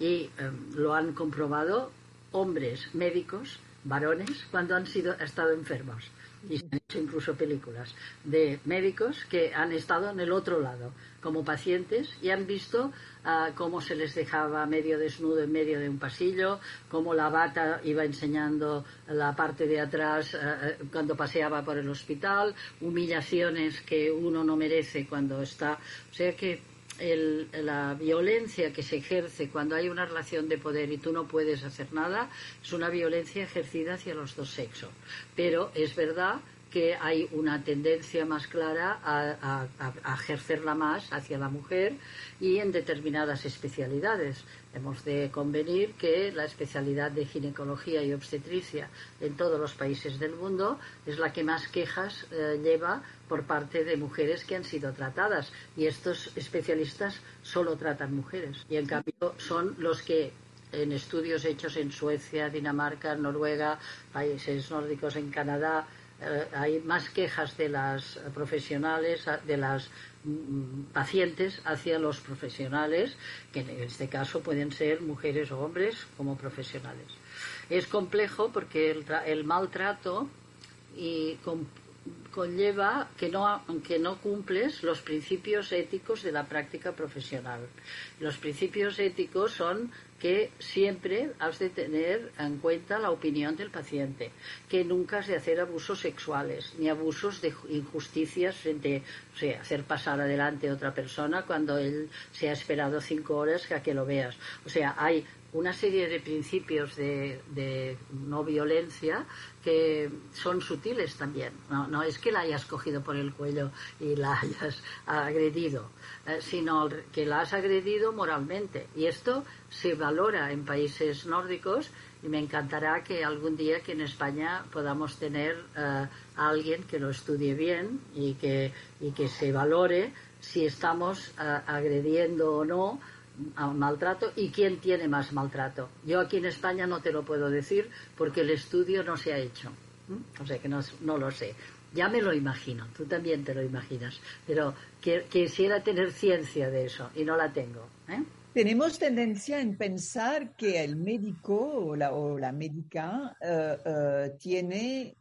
Y em, lo han comprobado hombres médicos, varones, cuando han sido, estado enfermos y se han hecho incluso películas de médicos que han estado en el otro lado como pacientes y han visto ah, cómo se les dejaba medio desnudo en medio de un pasillo, cómo la bata iba enseñando la parte de atrás ah, cuando paseaba por el hospital, humillaciones que uno no merece cuando está. O sea que la violencia que se ejerce cuando hay una relación de poder y tú no puedes hacer nada es una violencia ejercida hacia los dos sexos. Pero es verdad que hay una tendencia más clara a, ejercerla más hacia la mujer y en determinadas especialidades. Hemos de convenir que la especialidad de ginecología y obstetricia en todos los países del mundo es la que más quejas eh, lleva por parte de mujeres que han sido tratadas y estos especialistas solo tratan mujeres y en cambio son los que en estudios hechos en Suecia, Dinamarca, Noruega, países nórdicos, en Canadá, eh, hay más quejas de las profesionales, de las mm, pacientes hacia los profesionales, que en este caso pueden ser mujeres o hombres como profesionales. Es complejo porque el, maltrato conlleva que no, que no cumples los principios éticos de la práctica profesional. Los principios éticos son que siempre has de tener en cuenta la opinión del paciente, que nunca has de hacer abusos sexuales ni abusos de injusticias frente, o sea, hacer pasar adelante a otra persona cuando él se ha esperado cinco horas a que lo veas. O sea, hay una serie de principios de, no violencia que son sutiles también. No, es que la hayas cogido por el cuello y la hayas agredido, eh, sino que la has agredido moralmente. Y esto se valora en países nórdicos y me encantará que algún día que en España podamos tener eh, a alguien que lo estudie bien y que, y que se valore si estamos eh, agrediendo o no maltrato y quién tiene más maltrato. Yo aquí en España no te lo puedo decir porque el estudio no se ha hecho. O sea que no, lo sé. Ya me lo imagino, tú también te lo imaginas, pero quisiera tener ciencia de eso y no la tengo. ¿eh? Tenemos tendencia en pensar que el médico o la, o la médica eh, eh, tiene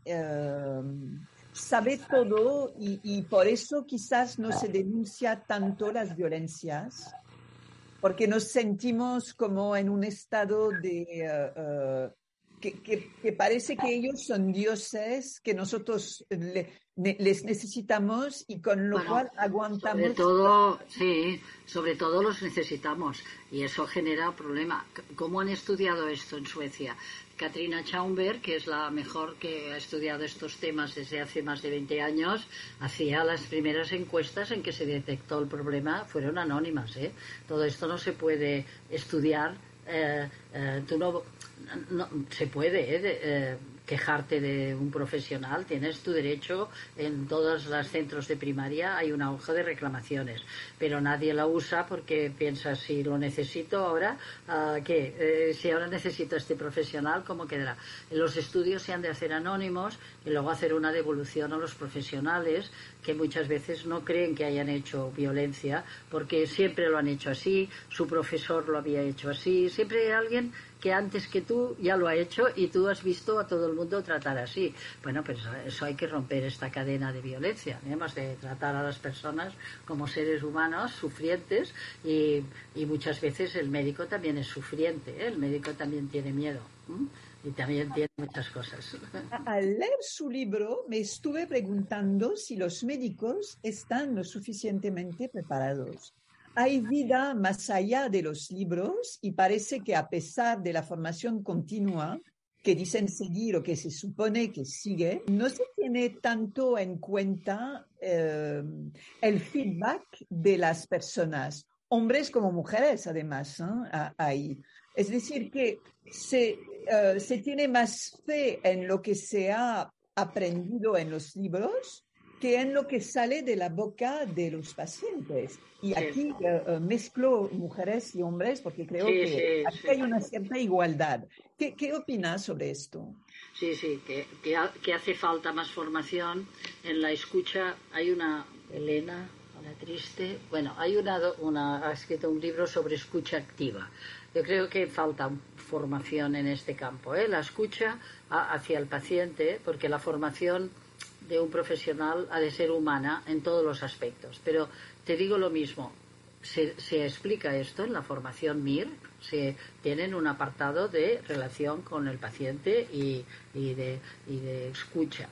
sabe todo y, por eso quizás no se denuncia tanto las violencias porque nos sentimos como en un estado de, uh, uh, que, parece que ellos son dioses que nosotros les necesitamos y con lo cual aguantamos. Sobre todo, sí, sobre todo los necesitamos y eso genera problema. ¿Cómo han estudiado esto en Suecia? Katrina Chaumberg, que es la mejor que ha estudiado estos temas desde hace más de 20 años, hacía las primeras encuestas en que se detectó el problema, fueron anónimas. ¿eh? Todo esto no se puede estudiar. Eh, eh, tú no, no, se puede ¿eh? Quejarte de un profesional, tienes tu derecho en todos los centros de primaria, hay una hoja de reclamaciones, pero nadie la usa porque piensa si lo necesito ahora, ¿qué? Eh, si ahora necesito a este profesional, ¿cómo quedará? Los estudios se han de hacer anónimos y luego hacer una devolución a los profesionales que muchas veces no creen que hayan hecho violencia porque siempre lo han hecho así, su profesor lo había hecho así, siempre alguien que antes que tú ya lo ha hecho y tú has visto a todo el mundo tratar así. Bueno, pues eso hay que romper esta cadena de violencia. Hemos de tratar a las personas como seres humanos sufrientes y, muchas veces el médico también es sufriente, ¿eh? el médico también tiene miedo. y también tiene muchas cosas. Al leer su libro me estuve preguntando si los médicos están lo suficientemente preparados hay vida más allá de los libros y parece que a pesar de la formación continua que dicen seguir o que se supone que sigue, no se tiene tanto en cuenta eh, el feedback de las personas, hombres como mujeres además, ahí. Es decir, que se, eh, se tiene más fe en lo que se ha aprendido en los libros que en lo que sale de la boca de los pacientes. Y aquí eh, mezclo mujeres y hombres porque creo que aquí hay una cierta igualdad. ¿Qué, ¿Qué, opinas sobre esto? Sí, sí, que, que, hace falta más formación en la escucha. Hay una, Elena, una triste, bueno, hay una, una, ha escrito un libro sobre escucha activa. Yo creo que falta formación en este campo, ¿eh? la escucha hacia el paciente, porque la formación de un profesional ha de ser humana en todos los aspectos. Pero te digo lo mismo, se, explica esto en la formación MIR, se tienen un apartado de relación con el paciente y, de, escucha.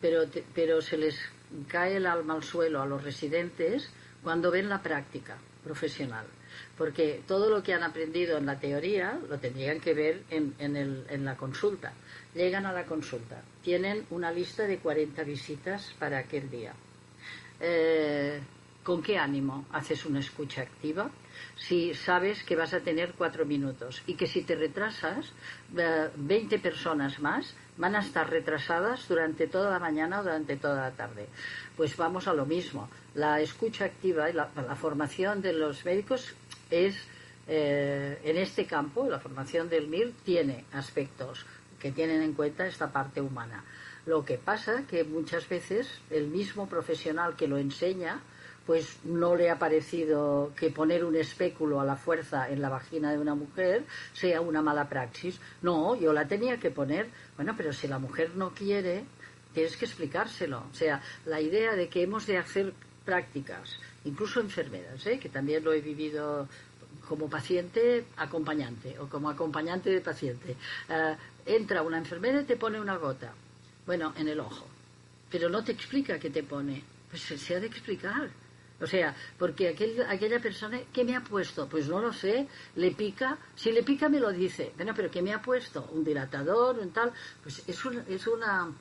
Pero, pero se les cae el alma al suelo a los residentes cuando ven la práctica profesional porque todo lo que han aprendido en la teoría lo tendrían que ver en, en, la consulta. Llegan a la consulta, tienen una lista de 40 visitas para aquel día. Eh, ¿Con qué ánimo haces una escucha activa? Si sabes que vas a tener cuatro minutos y que si te retrasas, 20 eh, personas más van a estar retrasadas durante toda la mañana o durante toda la tarde. Pues vamos a lo mismo. La escucha activa y la formación de los médicos es, eh, en este campo, la formación del MIR tiene aspectos que tienen en cuenta esta parte humana. Lo que pasa que muchas veces el mismo profesional que lo enseña, pues no le ha parecido que poner un espéculo a la fuerza en la vagina de una mujer sea una mala praxis. No, yo la tenía que poner. Bueno, pero si la mujer no quiere, tienes que explicárselo. O sea, la idea de que hemos de hacer prácticas incluso enfermeras, ¿eh? que también lo he vivido como paciente acompañante o como acompañante de paciente. Eh, entra una enfermera y te pone una gota, bueno, en el ojo, pero no te explica qué te pone, pues se, ha de explicar. O sea, porque aquel, aquella persona, ¿qué me ha puesto? Pues no lo sé, le pica, si le pica me lo dice, bueno, pero ¿qué me ha puesto? ¿Un dilatador? ¿Un tal? Pues es, es una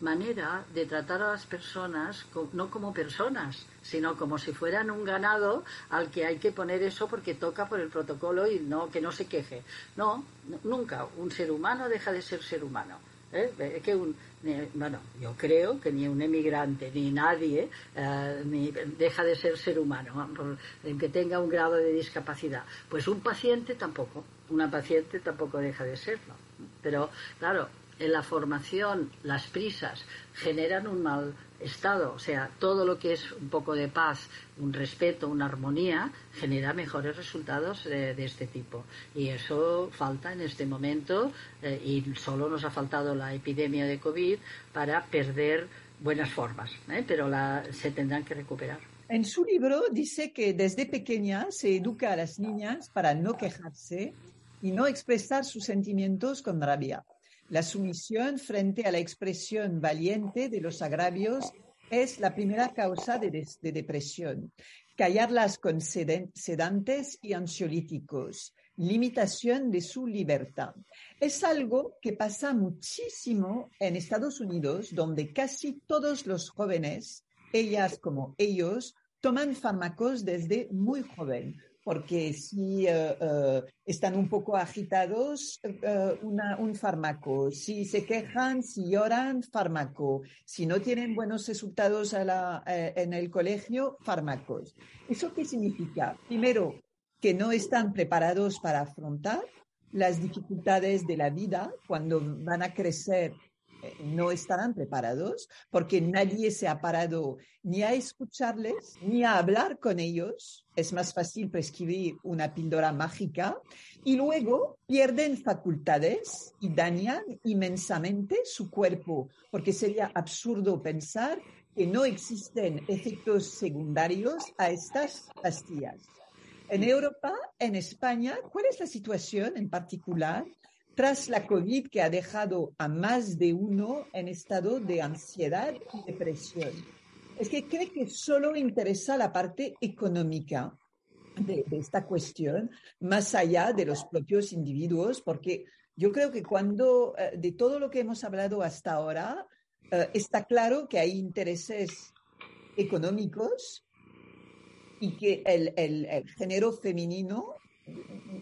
manera de tratar a las personas no como personas, sino como si fueran un ganado al que hay que poner eso porque toca por el protocolo y no que no se queje. No, nunca un ser humano deja de ser ser humano. ¿eh? Que un, bueno, yo creo que ni un emigrante ni nadie eh, ni deja de ser ser humano, en que tenga un grado de discapacidad. Pues un paciente tampoco, una paciente tampoco deja de serlo. Pero claro, en la formación, las prisas generan un mal estado, o sea, todo lo que es un poco de paz, un respeto, una armonía, genera mejores resultados de, este tipo. Y eso falta en este momento eh, y solo nos ha faltado la epidemia de COVID para perder buenas formas, ¿eh? pero se tendrán que recuperar. En su libro dice que desde pequeña se educa a las niñas para no quejarse y no expresar sus sentimientos con rabia. La sumisión frente a la expresión valiente de los agravios es la primera causa de, de depresión. Callarlas con sedantes y ansiolíticos. Limitación de su libertad. Es algo que pasa muchísimo en Estados Unidos, donde casi todos los jóvenes, ellas como ellos, toman fármacos desde muy joven porque si eh, eh, están un poco agitados, eh, un fármaco. Si se quejan, si lloran, fármaco. Si no tienen buenos resultados en el colegio, fármacos. ¿Eso qué significa? Primero, que no están preparados para afrontar las dificultades de la vida cuando van a crecer no estarán preparados porque nadie se ha parado ni a escucharles ni a hablar con ellos. Es más fácil prescribir una píldora mágica y luego pierden facultades y dañan inmensamente su cuerpo porque sería absurdo pensar que no existen efectos secundarios a estas pastillas. En Europa, en España, ¿cuál es la situación en particular? Tras la COVID que ha dejado a más de uno en estado de ansiedad y depresión. Es que cree que solo interesa la parte económica de, esta cuestión, más allá de los propios individuos, porque yo creo que cuando, eh, de todo lo que hemos hablado hasta ahora, eh, está claro que hay intereses económicos y que el, el género femenino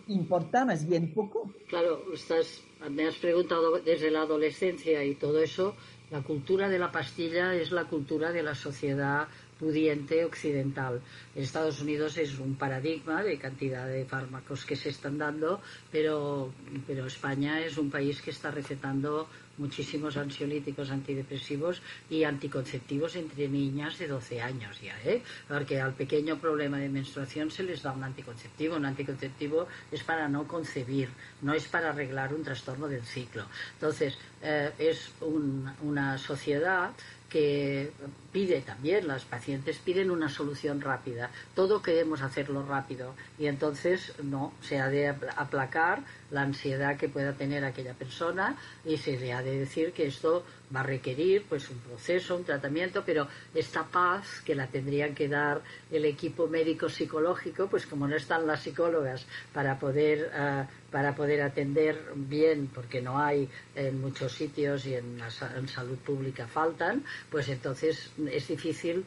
importa más bien poco. Claro, estás, me has preguntado desde la adolescencia y todo eso, la cultura de la pastilla es la cultura de la sociedad pudiente occidental. En Estados Unidos es un paradigma de cantidad de fármacos que se están dando, pero, pero España es un país que está recetando muchísimos ansiolíticos antidepresivos y anticonceptivos entre niñas de 12 años ya, ¿eh? Porque al pequeño problema de menstruación se les da un anticonceptivo. Un anticonceptivo es para no concebir, no es para arreglar un trastorno del ciclo. Entonces, eh, es una sociedad que pide también, las pacientes piden una solución rápida. Todo queremos hacerlo rápido y entonces no, se ha de aplacar la ansiedad que pueda tener aquella persona y se le ha de decir que esto va a requerir pues un proceso, un tratamiento, pero esta paz que la tendrían que dar el equipo médico psicológico, pues como no están las psicólogas para poder uh, para poder atender bien, porque no hay en muchos sitios y en, la, salud pública faltan, pues entonces es difícil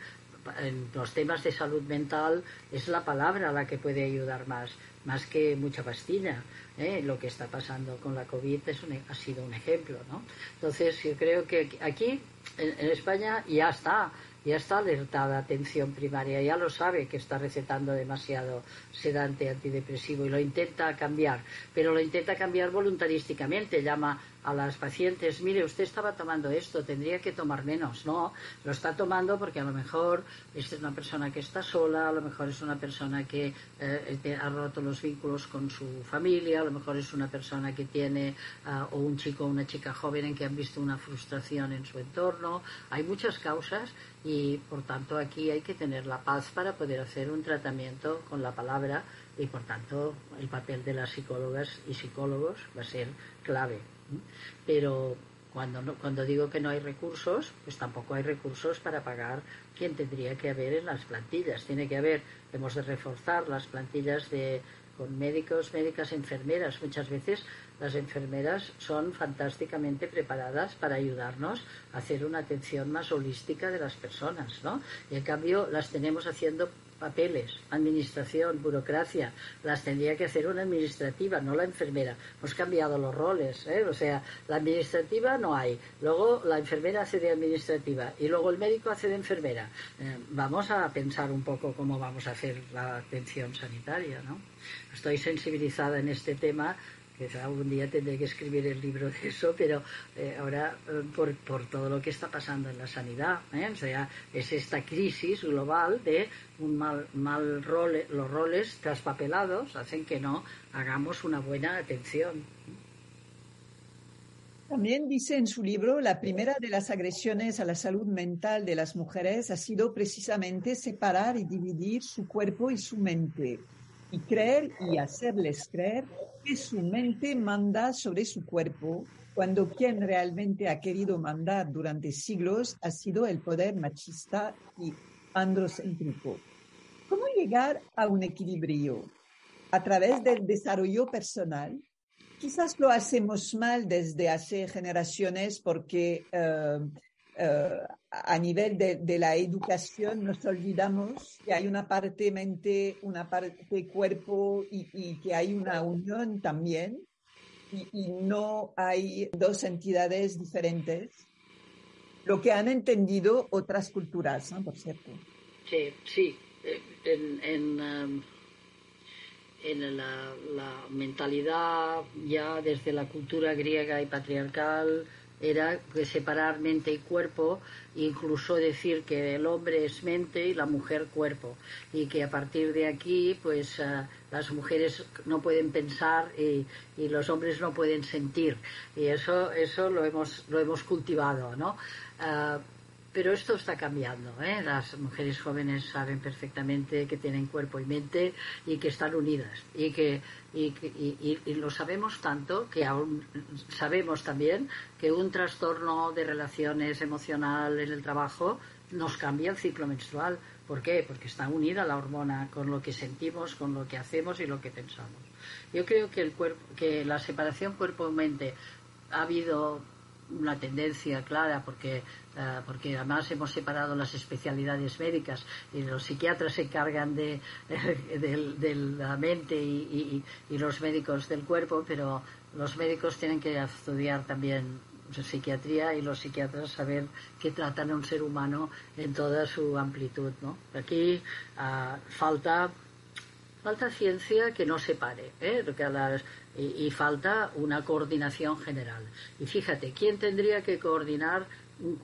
en los temas de salud mental es la palabra la que puede ayudar más, más que mucha pastilla. ¿Eh? Lo que está pasando con la COVID es un, ha sido un ejemplo. ¿no? Entonces, yo creo que aquí, en, en España, ya está ya está alertada atención primaria, ya lo sabe que está recetando demasiado sedante antidepresivo y lo intenta cambiar, pero lo intenta cambiar voluntarísticamente, llama a las pacientes, mire, usted estaba tomando esto, tendría que tomar menos. No, lo está tomando porque a lo mejor es una persona que está sola, a lo mejor es una persona que eh, ha roto los vínculos con su familia, a lo mejor es una persona que tiene, uh, o un chico o una chica joven en que han visto una frustración en su entorno. Hay muchas causas y, por tanto, aquí hay que tener la paz para poder hacer un tratamiento con la palabra y, por tanto, el papel de las psicólogas y psicólogos va a ser clave. Pero cuando, cuando digo que no hay recursos, pues tampoco hay recursos para pagar quien tendría que haber en las plantillas. Tiene que haber, hemos de reforzar las plantillas de, con médicos, médicas, enfermeras. Muchas veces las enfermeras son fantásticamente preparadas para ayudarnos a hacer una atención más holística de las personas, ¿no? Y en cambio las tenemos haciendo papeles, administración, burocracia, las tendría que hacer una administrativa, no la enfermera. Hemos cambiado los roles, ¿eh? o sea, la administrativa no hay, luego la enfermera hace de administrativa y luego el médico hace de enfermera. Eh, vamos a pensar un poco cómo vamos a hacer la atención sanitaria, ¿no? Estoy sensibilizada en este tema que algún día tendré que escribir el libro de eso, pero eh, ahora eh, por, por, todo lo que está pasando en la sanidad, ¿eh? o sea, es esta crisis global de un mal, mal role, los roles traspapelados hacen que no hagamos una buena atención. También dice en su libro, la primera de las agresiones a la salud mental de las mujeres ha sido precisamente separar y dividir su cuerpo y su mente y creer y hacerles creer que su mente manda sobre su cuerpo cuando quien realmente ha querido mandar durante siglos ha sido el poder machista y androcéntrico. ¿Cómo llegar a un equilibrio? A través del desarrollo personal. Quizás lo hacemos mal desde hace generaciones porque eh, eh, a nivel de, la educación nos olvidamos que hay una parte mente, una parte cuerpo y que hay una unión también y, no hay dos entidades diferentes, lo que han entendido otras culturas, ¿no? por cierto. Sí, sí. En, en, um, en la, la, mentalidad ya desde la cultura griega y patriarcal era separar mente y cuerpo, incluso decir que el hombre es mente y la mujer cuerpo, y que a partir de aquí, pues ah, las mujeres no pueden pensar y, los hombres no pueden sentir, y eso eso lo hemos lo hemos cultivado, ¿no? Ah, pero esto está cambiando. ¿eh? Las mujeres jóvenes saben perfectamente que tienen cuerpo y mente y que están unidas. Y, que, y, lo sabemos tanto que aún sabemos también que un trastorno de relaciones emocional en el trabajo nos cambia el ciclo menstrual. ¿Por qué? Porque está unida la hormona con lo que sentimos, con lo que hacemos y lo que pensamos. Yo creo que, el cuerpo, que la separación cuerpo-mente ha habido una tendencia clara porque eh, porque además hemos separado las especialidades médicas y los psiquiatras se encargan de, de, la mente y, los médicos del cuerpo, pero los médicos tienen que estudiar también psiquiatría y los psiquiatras saber que tratan a un ser humano en toda su amplitud. ¿no? Aquí ah, falta falta ciencia que no separe, ¿eh? Y, y, falta una coordinación general. Y fíjate, ¿quién tendría que coordinar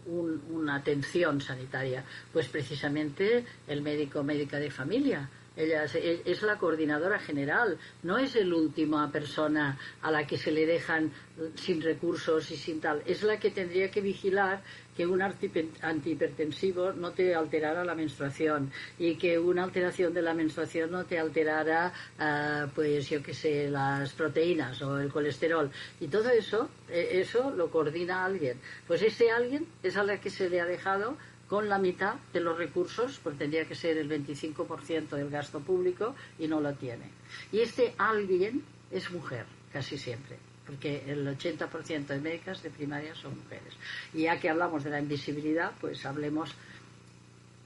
una atención sanitaria? Pues precisamente el médico médica de familia. Ella es, la coordinadora general, no es la última persona a la que se le dejan sin recursos y sin tal. Es la que tendría que vigilar que un antihipertensivo no te alterara la menstruación y que una alteración de la menstruación no te alterara, ah, pues yo sé, las proteínas o el colesterol. Y todo eso, e, eso lo coordina alguien. Pues ese alguien es a la que se le ha dejado con la mitad de los recursos, porque tendría que ser el 25% del gasto público y no lo tiene. Y este alguien es mujer, casi siempre porque el 80% de médicas de primaria son mujeres. Y ya que hablamos de la invisibilidad, pues hablemos.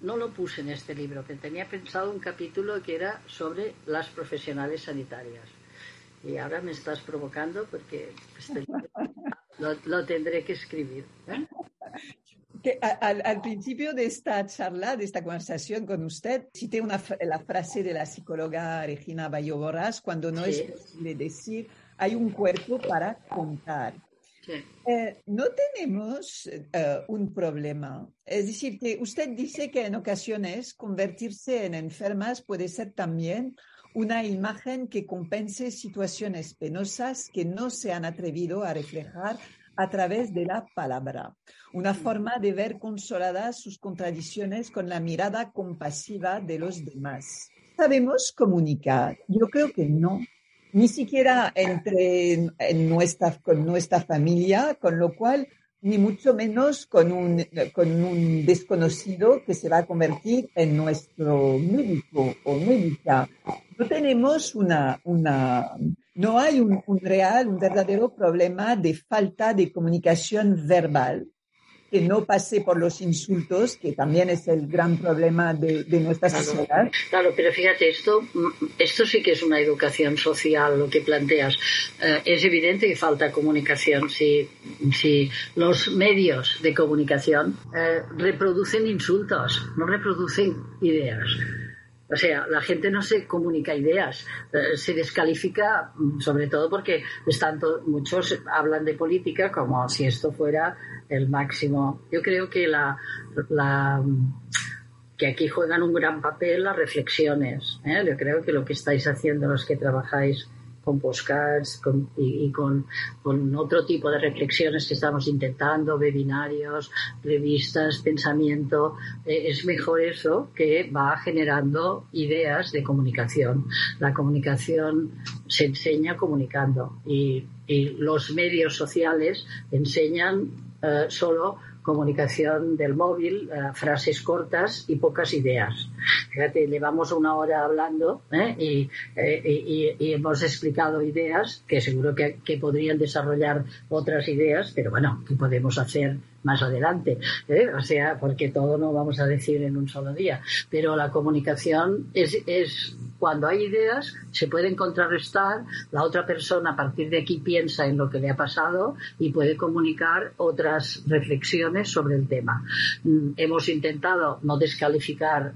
No lo puse en este libro, pero tenía pensado un capítulo que era sobre las profesionales sanitarias. Y ahora me estás provocando porque este lo, tendré que escribir. ¿eh? Que al, principio de esta charla, de esta conversación con usted, cité una, la frase de la psicóloga Regina Bayo Borras, cuando no es posible decir hay un cuerpo para contar. Eh, no tenemos eh, un problema. Es decir, que usted dice que en ocasiones convertirse en enfermas puede ser también una imagen que compense situaciones penosas que no se han atrevido a reflejar a través de la palabra. Una forma de ver consoladas sus contradicciones con la mirada compasiva de los demás. ¿Sabemos comunicar? Yo creo que no ni siquiera entre en nuestra, con nuestra familia, con lo cual ni mucho menos con un, con un desconocido que se va a convertir en nuestro médico o médica. No tenemos una, una no hay un, real, un verdadero problema de falta de comunicación verbal que no pase por los insultos, que también es el gran problema de, de nuestra sociedad. Claro, pero fíjate, esto, esto sí que es una educación social, lo que planteas. Eh, es evidente que falta comunicación. Si, si los medios de comunicación eh, reproducen insultos, no reproducen ideas. O sea, la gente no se comunica ideas, eh, se descalifica, mm, sobre todo porque están muchos hablan de política como si esto fuera el máximo. Yo creo que la, que aquí juegan un gran papel las reflexiones. ¿eh? Yo creo que lo que estáis haciendo los que trabajáis con postcards y, con, otro tipo de reflexiones que estamos intentando, webinarios, revistas, pensamiento. Eh, es mejor eso que va generando ideas de comunicación. La comunicación se enseña comunicando y, los medios sociales enseñan eh, solo comunicación del móvil, eh, frases cortas y pocas ideas. Fíjate, llevamos una hora hablando ¿eh? Eh, y, hemos explicado ideas que seguro que, que, podrían desarrollar otras ideas, pero bueno, ¿qué podemos hacer más adelante? O sea, porque todo no vamos a decir en un solo día. Pero la comunicación es, es cuando hay ideas, se pueden contrarrestar, la otra persona a partir de aquí piensa en lo que le ha pasado y puede comunicar otras reflexiones sobre el tema. Mm, hemos intentado no descalificar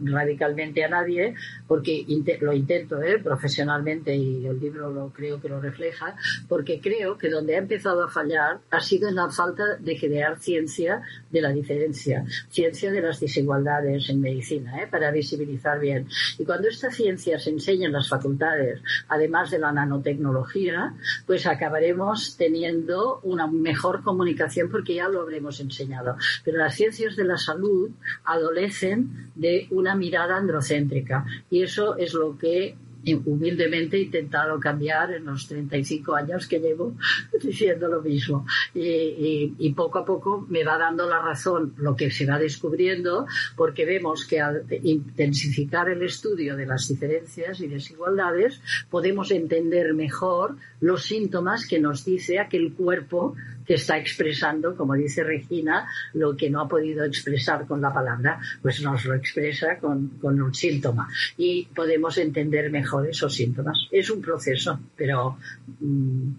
radicalmente a nadie, porque lo intento ¿eh? profesionalmente y el libro lo creo que lo refleja, porque creo que donde ha empezado a fallar ha sido en la falta de crear ciencia de la diferencia, ciencia de las desigualdades en medicina, ¿eh? para visibilizar bien. Y cuando esta ciencia se enseña en las facultades, además de la nanotecnología, pues acabaremos teniendo una mejor comunicación porque ya lo habremos enseñado. Pero las ciencias de la salud adolecen de una mirada androcéntrica y eso es lo que humildemente he intentado cambiar en los 35 años que llevo diciendo lo mismo. Y, poco a poco me va dando la razón lo que se va descubriendo, porque vemos que al intensificar el estudio de las diferencias y desigualdades, podemos entender mejor los síntomas que nos dice aquel cuerpo que está expresando, como dice Regina, lo que no ha podido expresar con la palabra, pues nos lo expresa con, un síntoma y podemos entender mejor esos síntomas. Es un proceso, pero mm,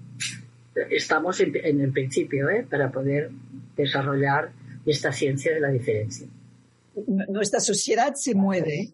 estamos en, en, el principio ¿eh? para poder desarrollar esta ciencia de la diferencia nuestra sociedad se mueve,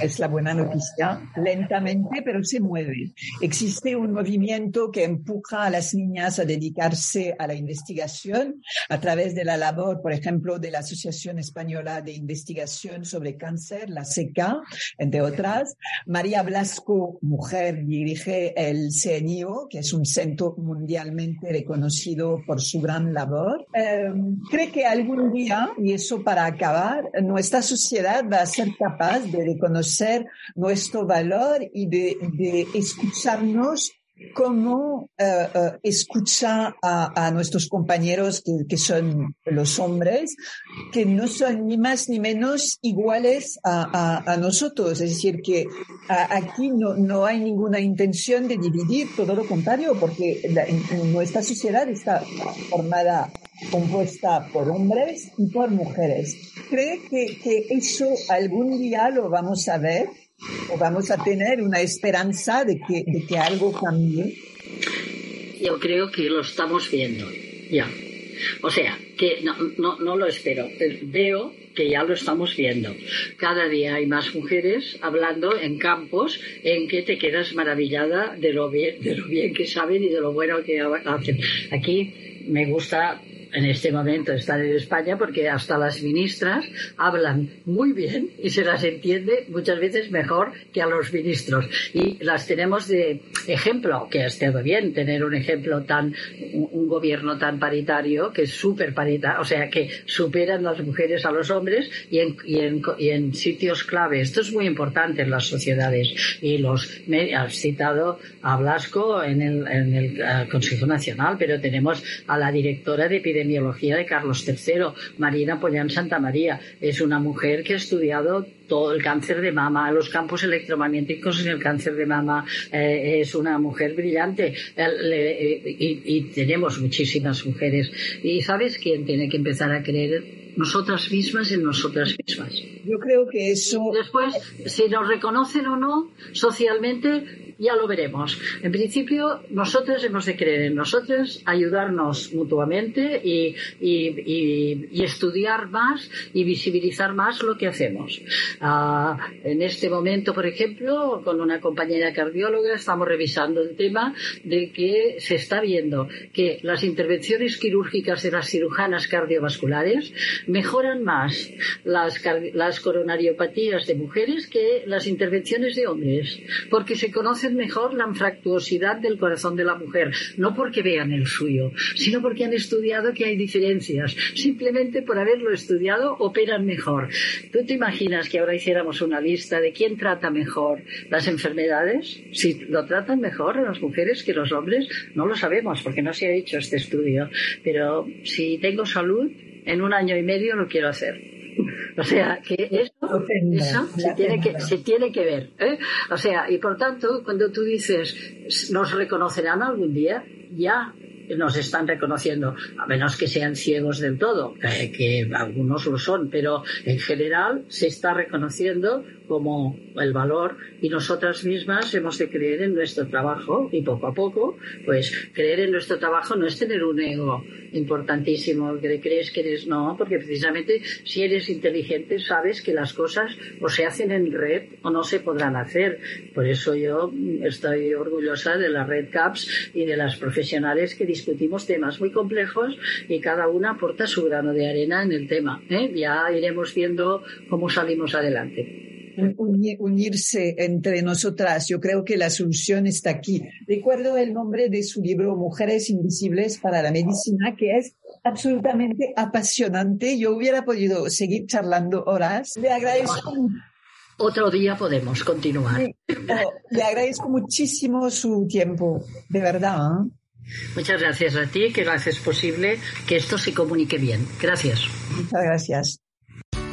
es la buena noticia, lentamente, pero se mueve. Existe un movimiento que empuja a las niñas a dedicarse a la investigación a través de la labor, por ejemplo, de la Asociación Española de Investigación sobre Cáncer, la SECA, entre otras. María Blasco, mujer, dirige el CNIO, que es un centro mundialmente reconocido por su gran labor. Eh, cree que algún día, y eso para acabar, esta sociedad va a ser capaz de reconocer nuestro valor y de, escucharnos como eh, eh, escucha a, nuestros compañeros que, son los hombres, que no son ni más ni menos iguales a, nosotros. Es decir, que aquí no, no, hay ninguna intención de dividir, todo lo contrario, porque nuestra sociedad está formada compuesta por hombres y por mujeres. ¿Cree que, que eso algún día lo vamos a ver o vamos a tener una esperanza de que, de que algo cambie? Yo creo que lo estamos viendo, ya. O sea, que no, no, no lo espero, veo que ya lo estamos viendo. Cada día hay más mujeres hablando en campos en que te quedas maravillada de lo bien, de lo bien que saben y de lo bueno que hacen. Aquí me gusta en este momento estar en España porque hasta las ministras hablan muy bien y se las entiende muchas veces mejor que a los ministros. Y las tenemos de ejemplo, que ha estado bien tener un ejemplo tan, un gobierno tan paritario, que es súper paritario, o sea, que superan las mujeres a los hombres y en, y en, y en sitios clave. Esto es muy importante en las sociedades. Y los, has citado a Blasco en el, en el Consejo Nacional, pero tenemos a la directora de epidemia epidemiología de Carlos III, Marina Pollán Santa María. Es una mujer que ha estudiado todo el cáncer de mama, los campos electromagnéticos en el cáncer de mama. Eh, es una mujer brillante eh, y, tenemos muchísimas mujeres. ¿Y sabes quién tiene que empezar a creer? Nosotras mismas en nosotras mismas. Yo creo que eso. Después, si nos reconocen o no socialmente, ya lo veremos. En principio, nosotros hemos de creer en nosotros, ayudarnos mutuamente y, estudiar más y visibilizar más lo que hacemos. Ah, en este momento, por ejemplo, con una compañera cardióloga estamos revisando el tema de que se está viendo que las intervenciones quirúrgicas de las cirujanas cardiovasculares mejoran más las, las coronariopatías de mujeres que las intervenciones de hombres, porque se conocen mejor la anfractuosidad del corazón de la mujer, no porque vean el suyo, sino porque han estudiado que hay diferencias. Simplemente por haberlo estudiado operan mejor. ¿Tú te imaginas que ahora hiciéramos una lista de quién trata mejor las enfermedades? Si lo tratan mejor las mujeres que los hombres, no lo sabemos porque no se ha hecho este estudio. Pero si tengo salud, en un año y medio lo quiero hacer. O sea, que eso, eso se, tiene que, se tiene que ver. ¿eh? O sea, y por tanto, cuando tú dices, nos reconocerán algún día, ya nos están reconociendo, a menos que sean ciegos del todo, que, algunos lo son, pero en general se está reconociendo como el valor y nosotras mismas hemos de creer en nuestro trabajo y poco a poco, pues creer en nuestro trabajo no es tener un ego importantísimo que crees que eres no, porque precisamente si eres inteligente sabes que las cosas o se hacen en red o no se podrán hacer. Por eso yo estoy orgullosa de la Red Caps y de las profesionales que discutimos temas muy complejos y cada una aporta su grano de arena en el tema. ¿eh? Ya iremos viendo cómo salimos adelante unirse entre nosotras. Yo creo que la solución está aquí. Recuerdo el nombre de su libro Mujeres Invisibles para la Medicina, que es absolutamente apasionante. Yo hubiera podido seguir charlando horas. Le agradezco. Otro día podemos continuar. le agradezco muchísimo su tiempo, de verdad. ¿eh? Muchas gracias a ti, que haces posible que esto se comunique bien. Gracias. Muchas gracias.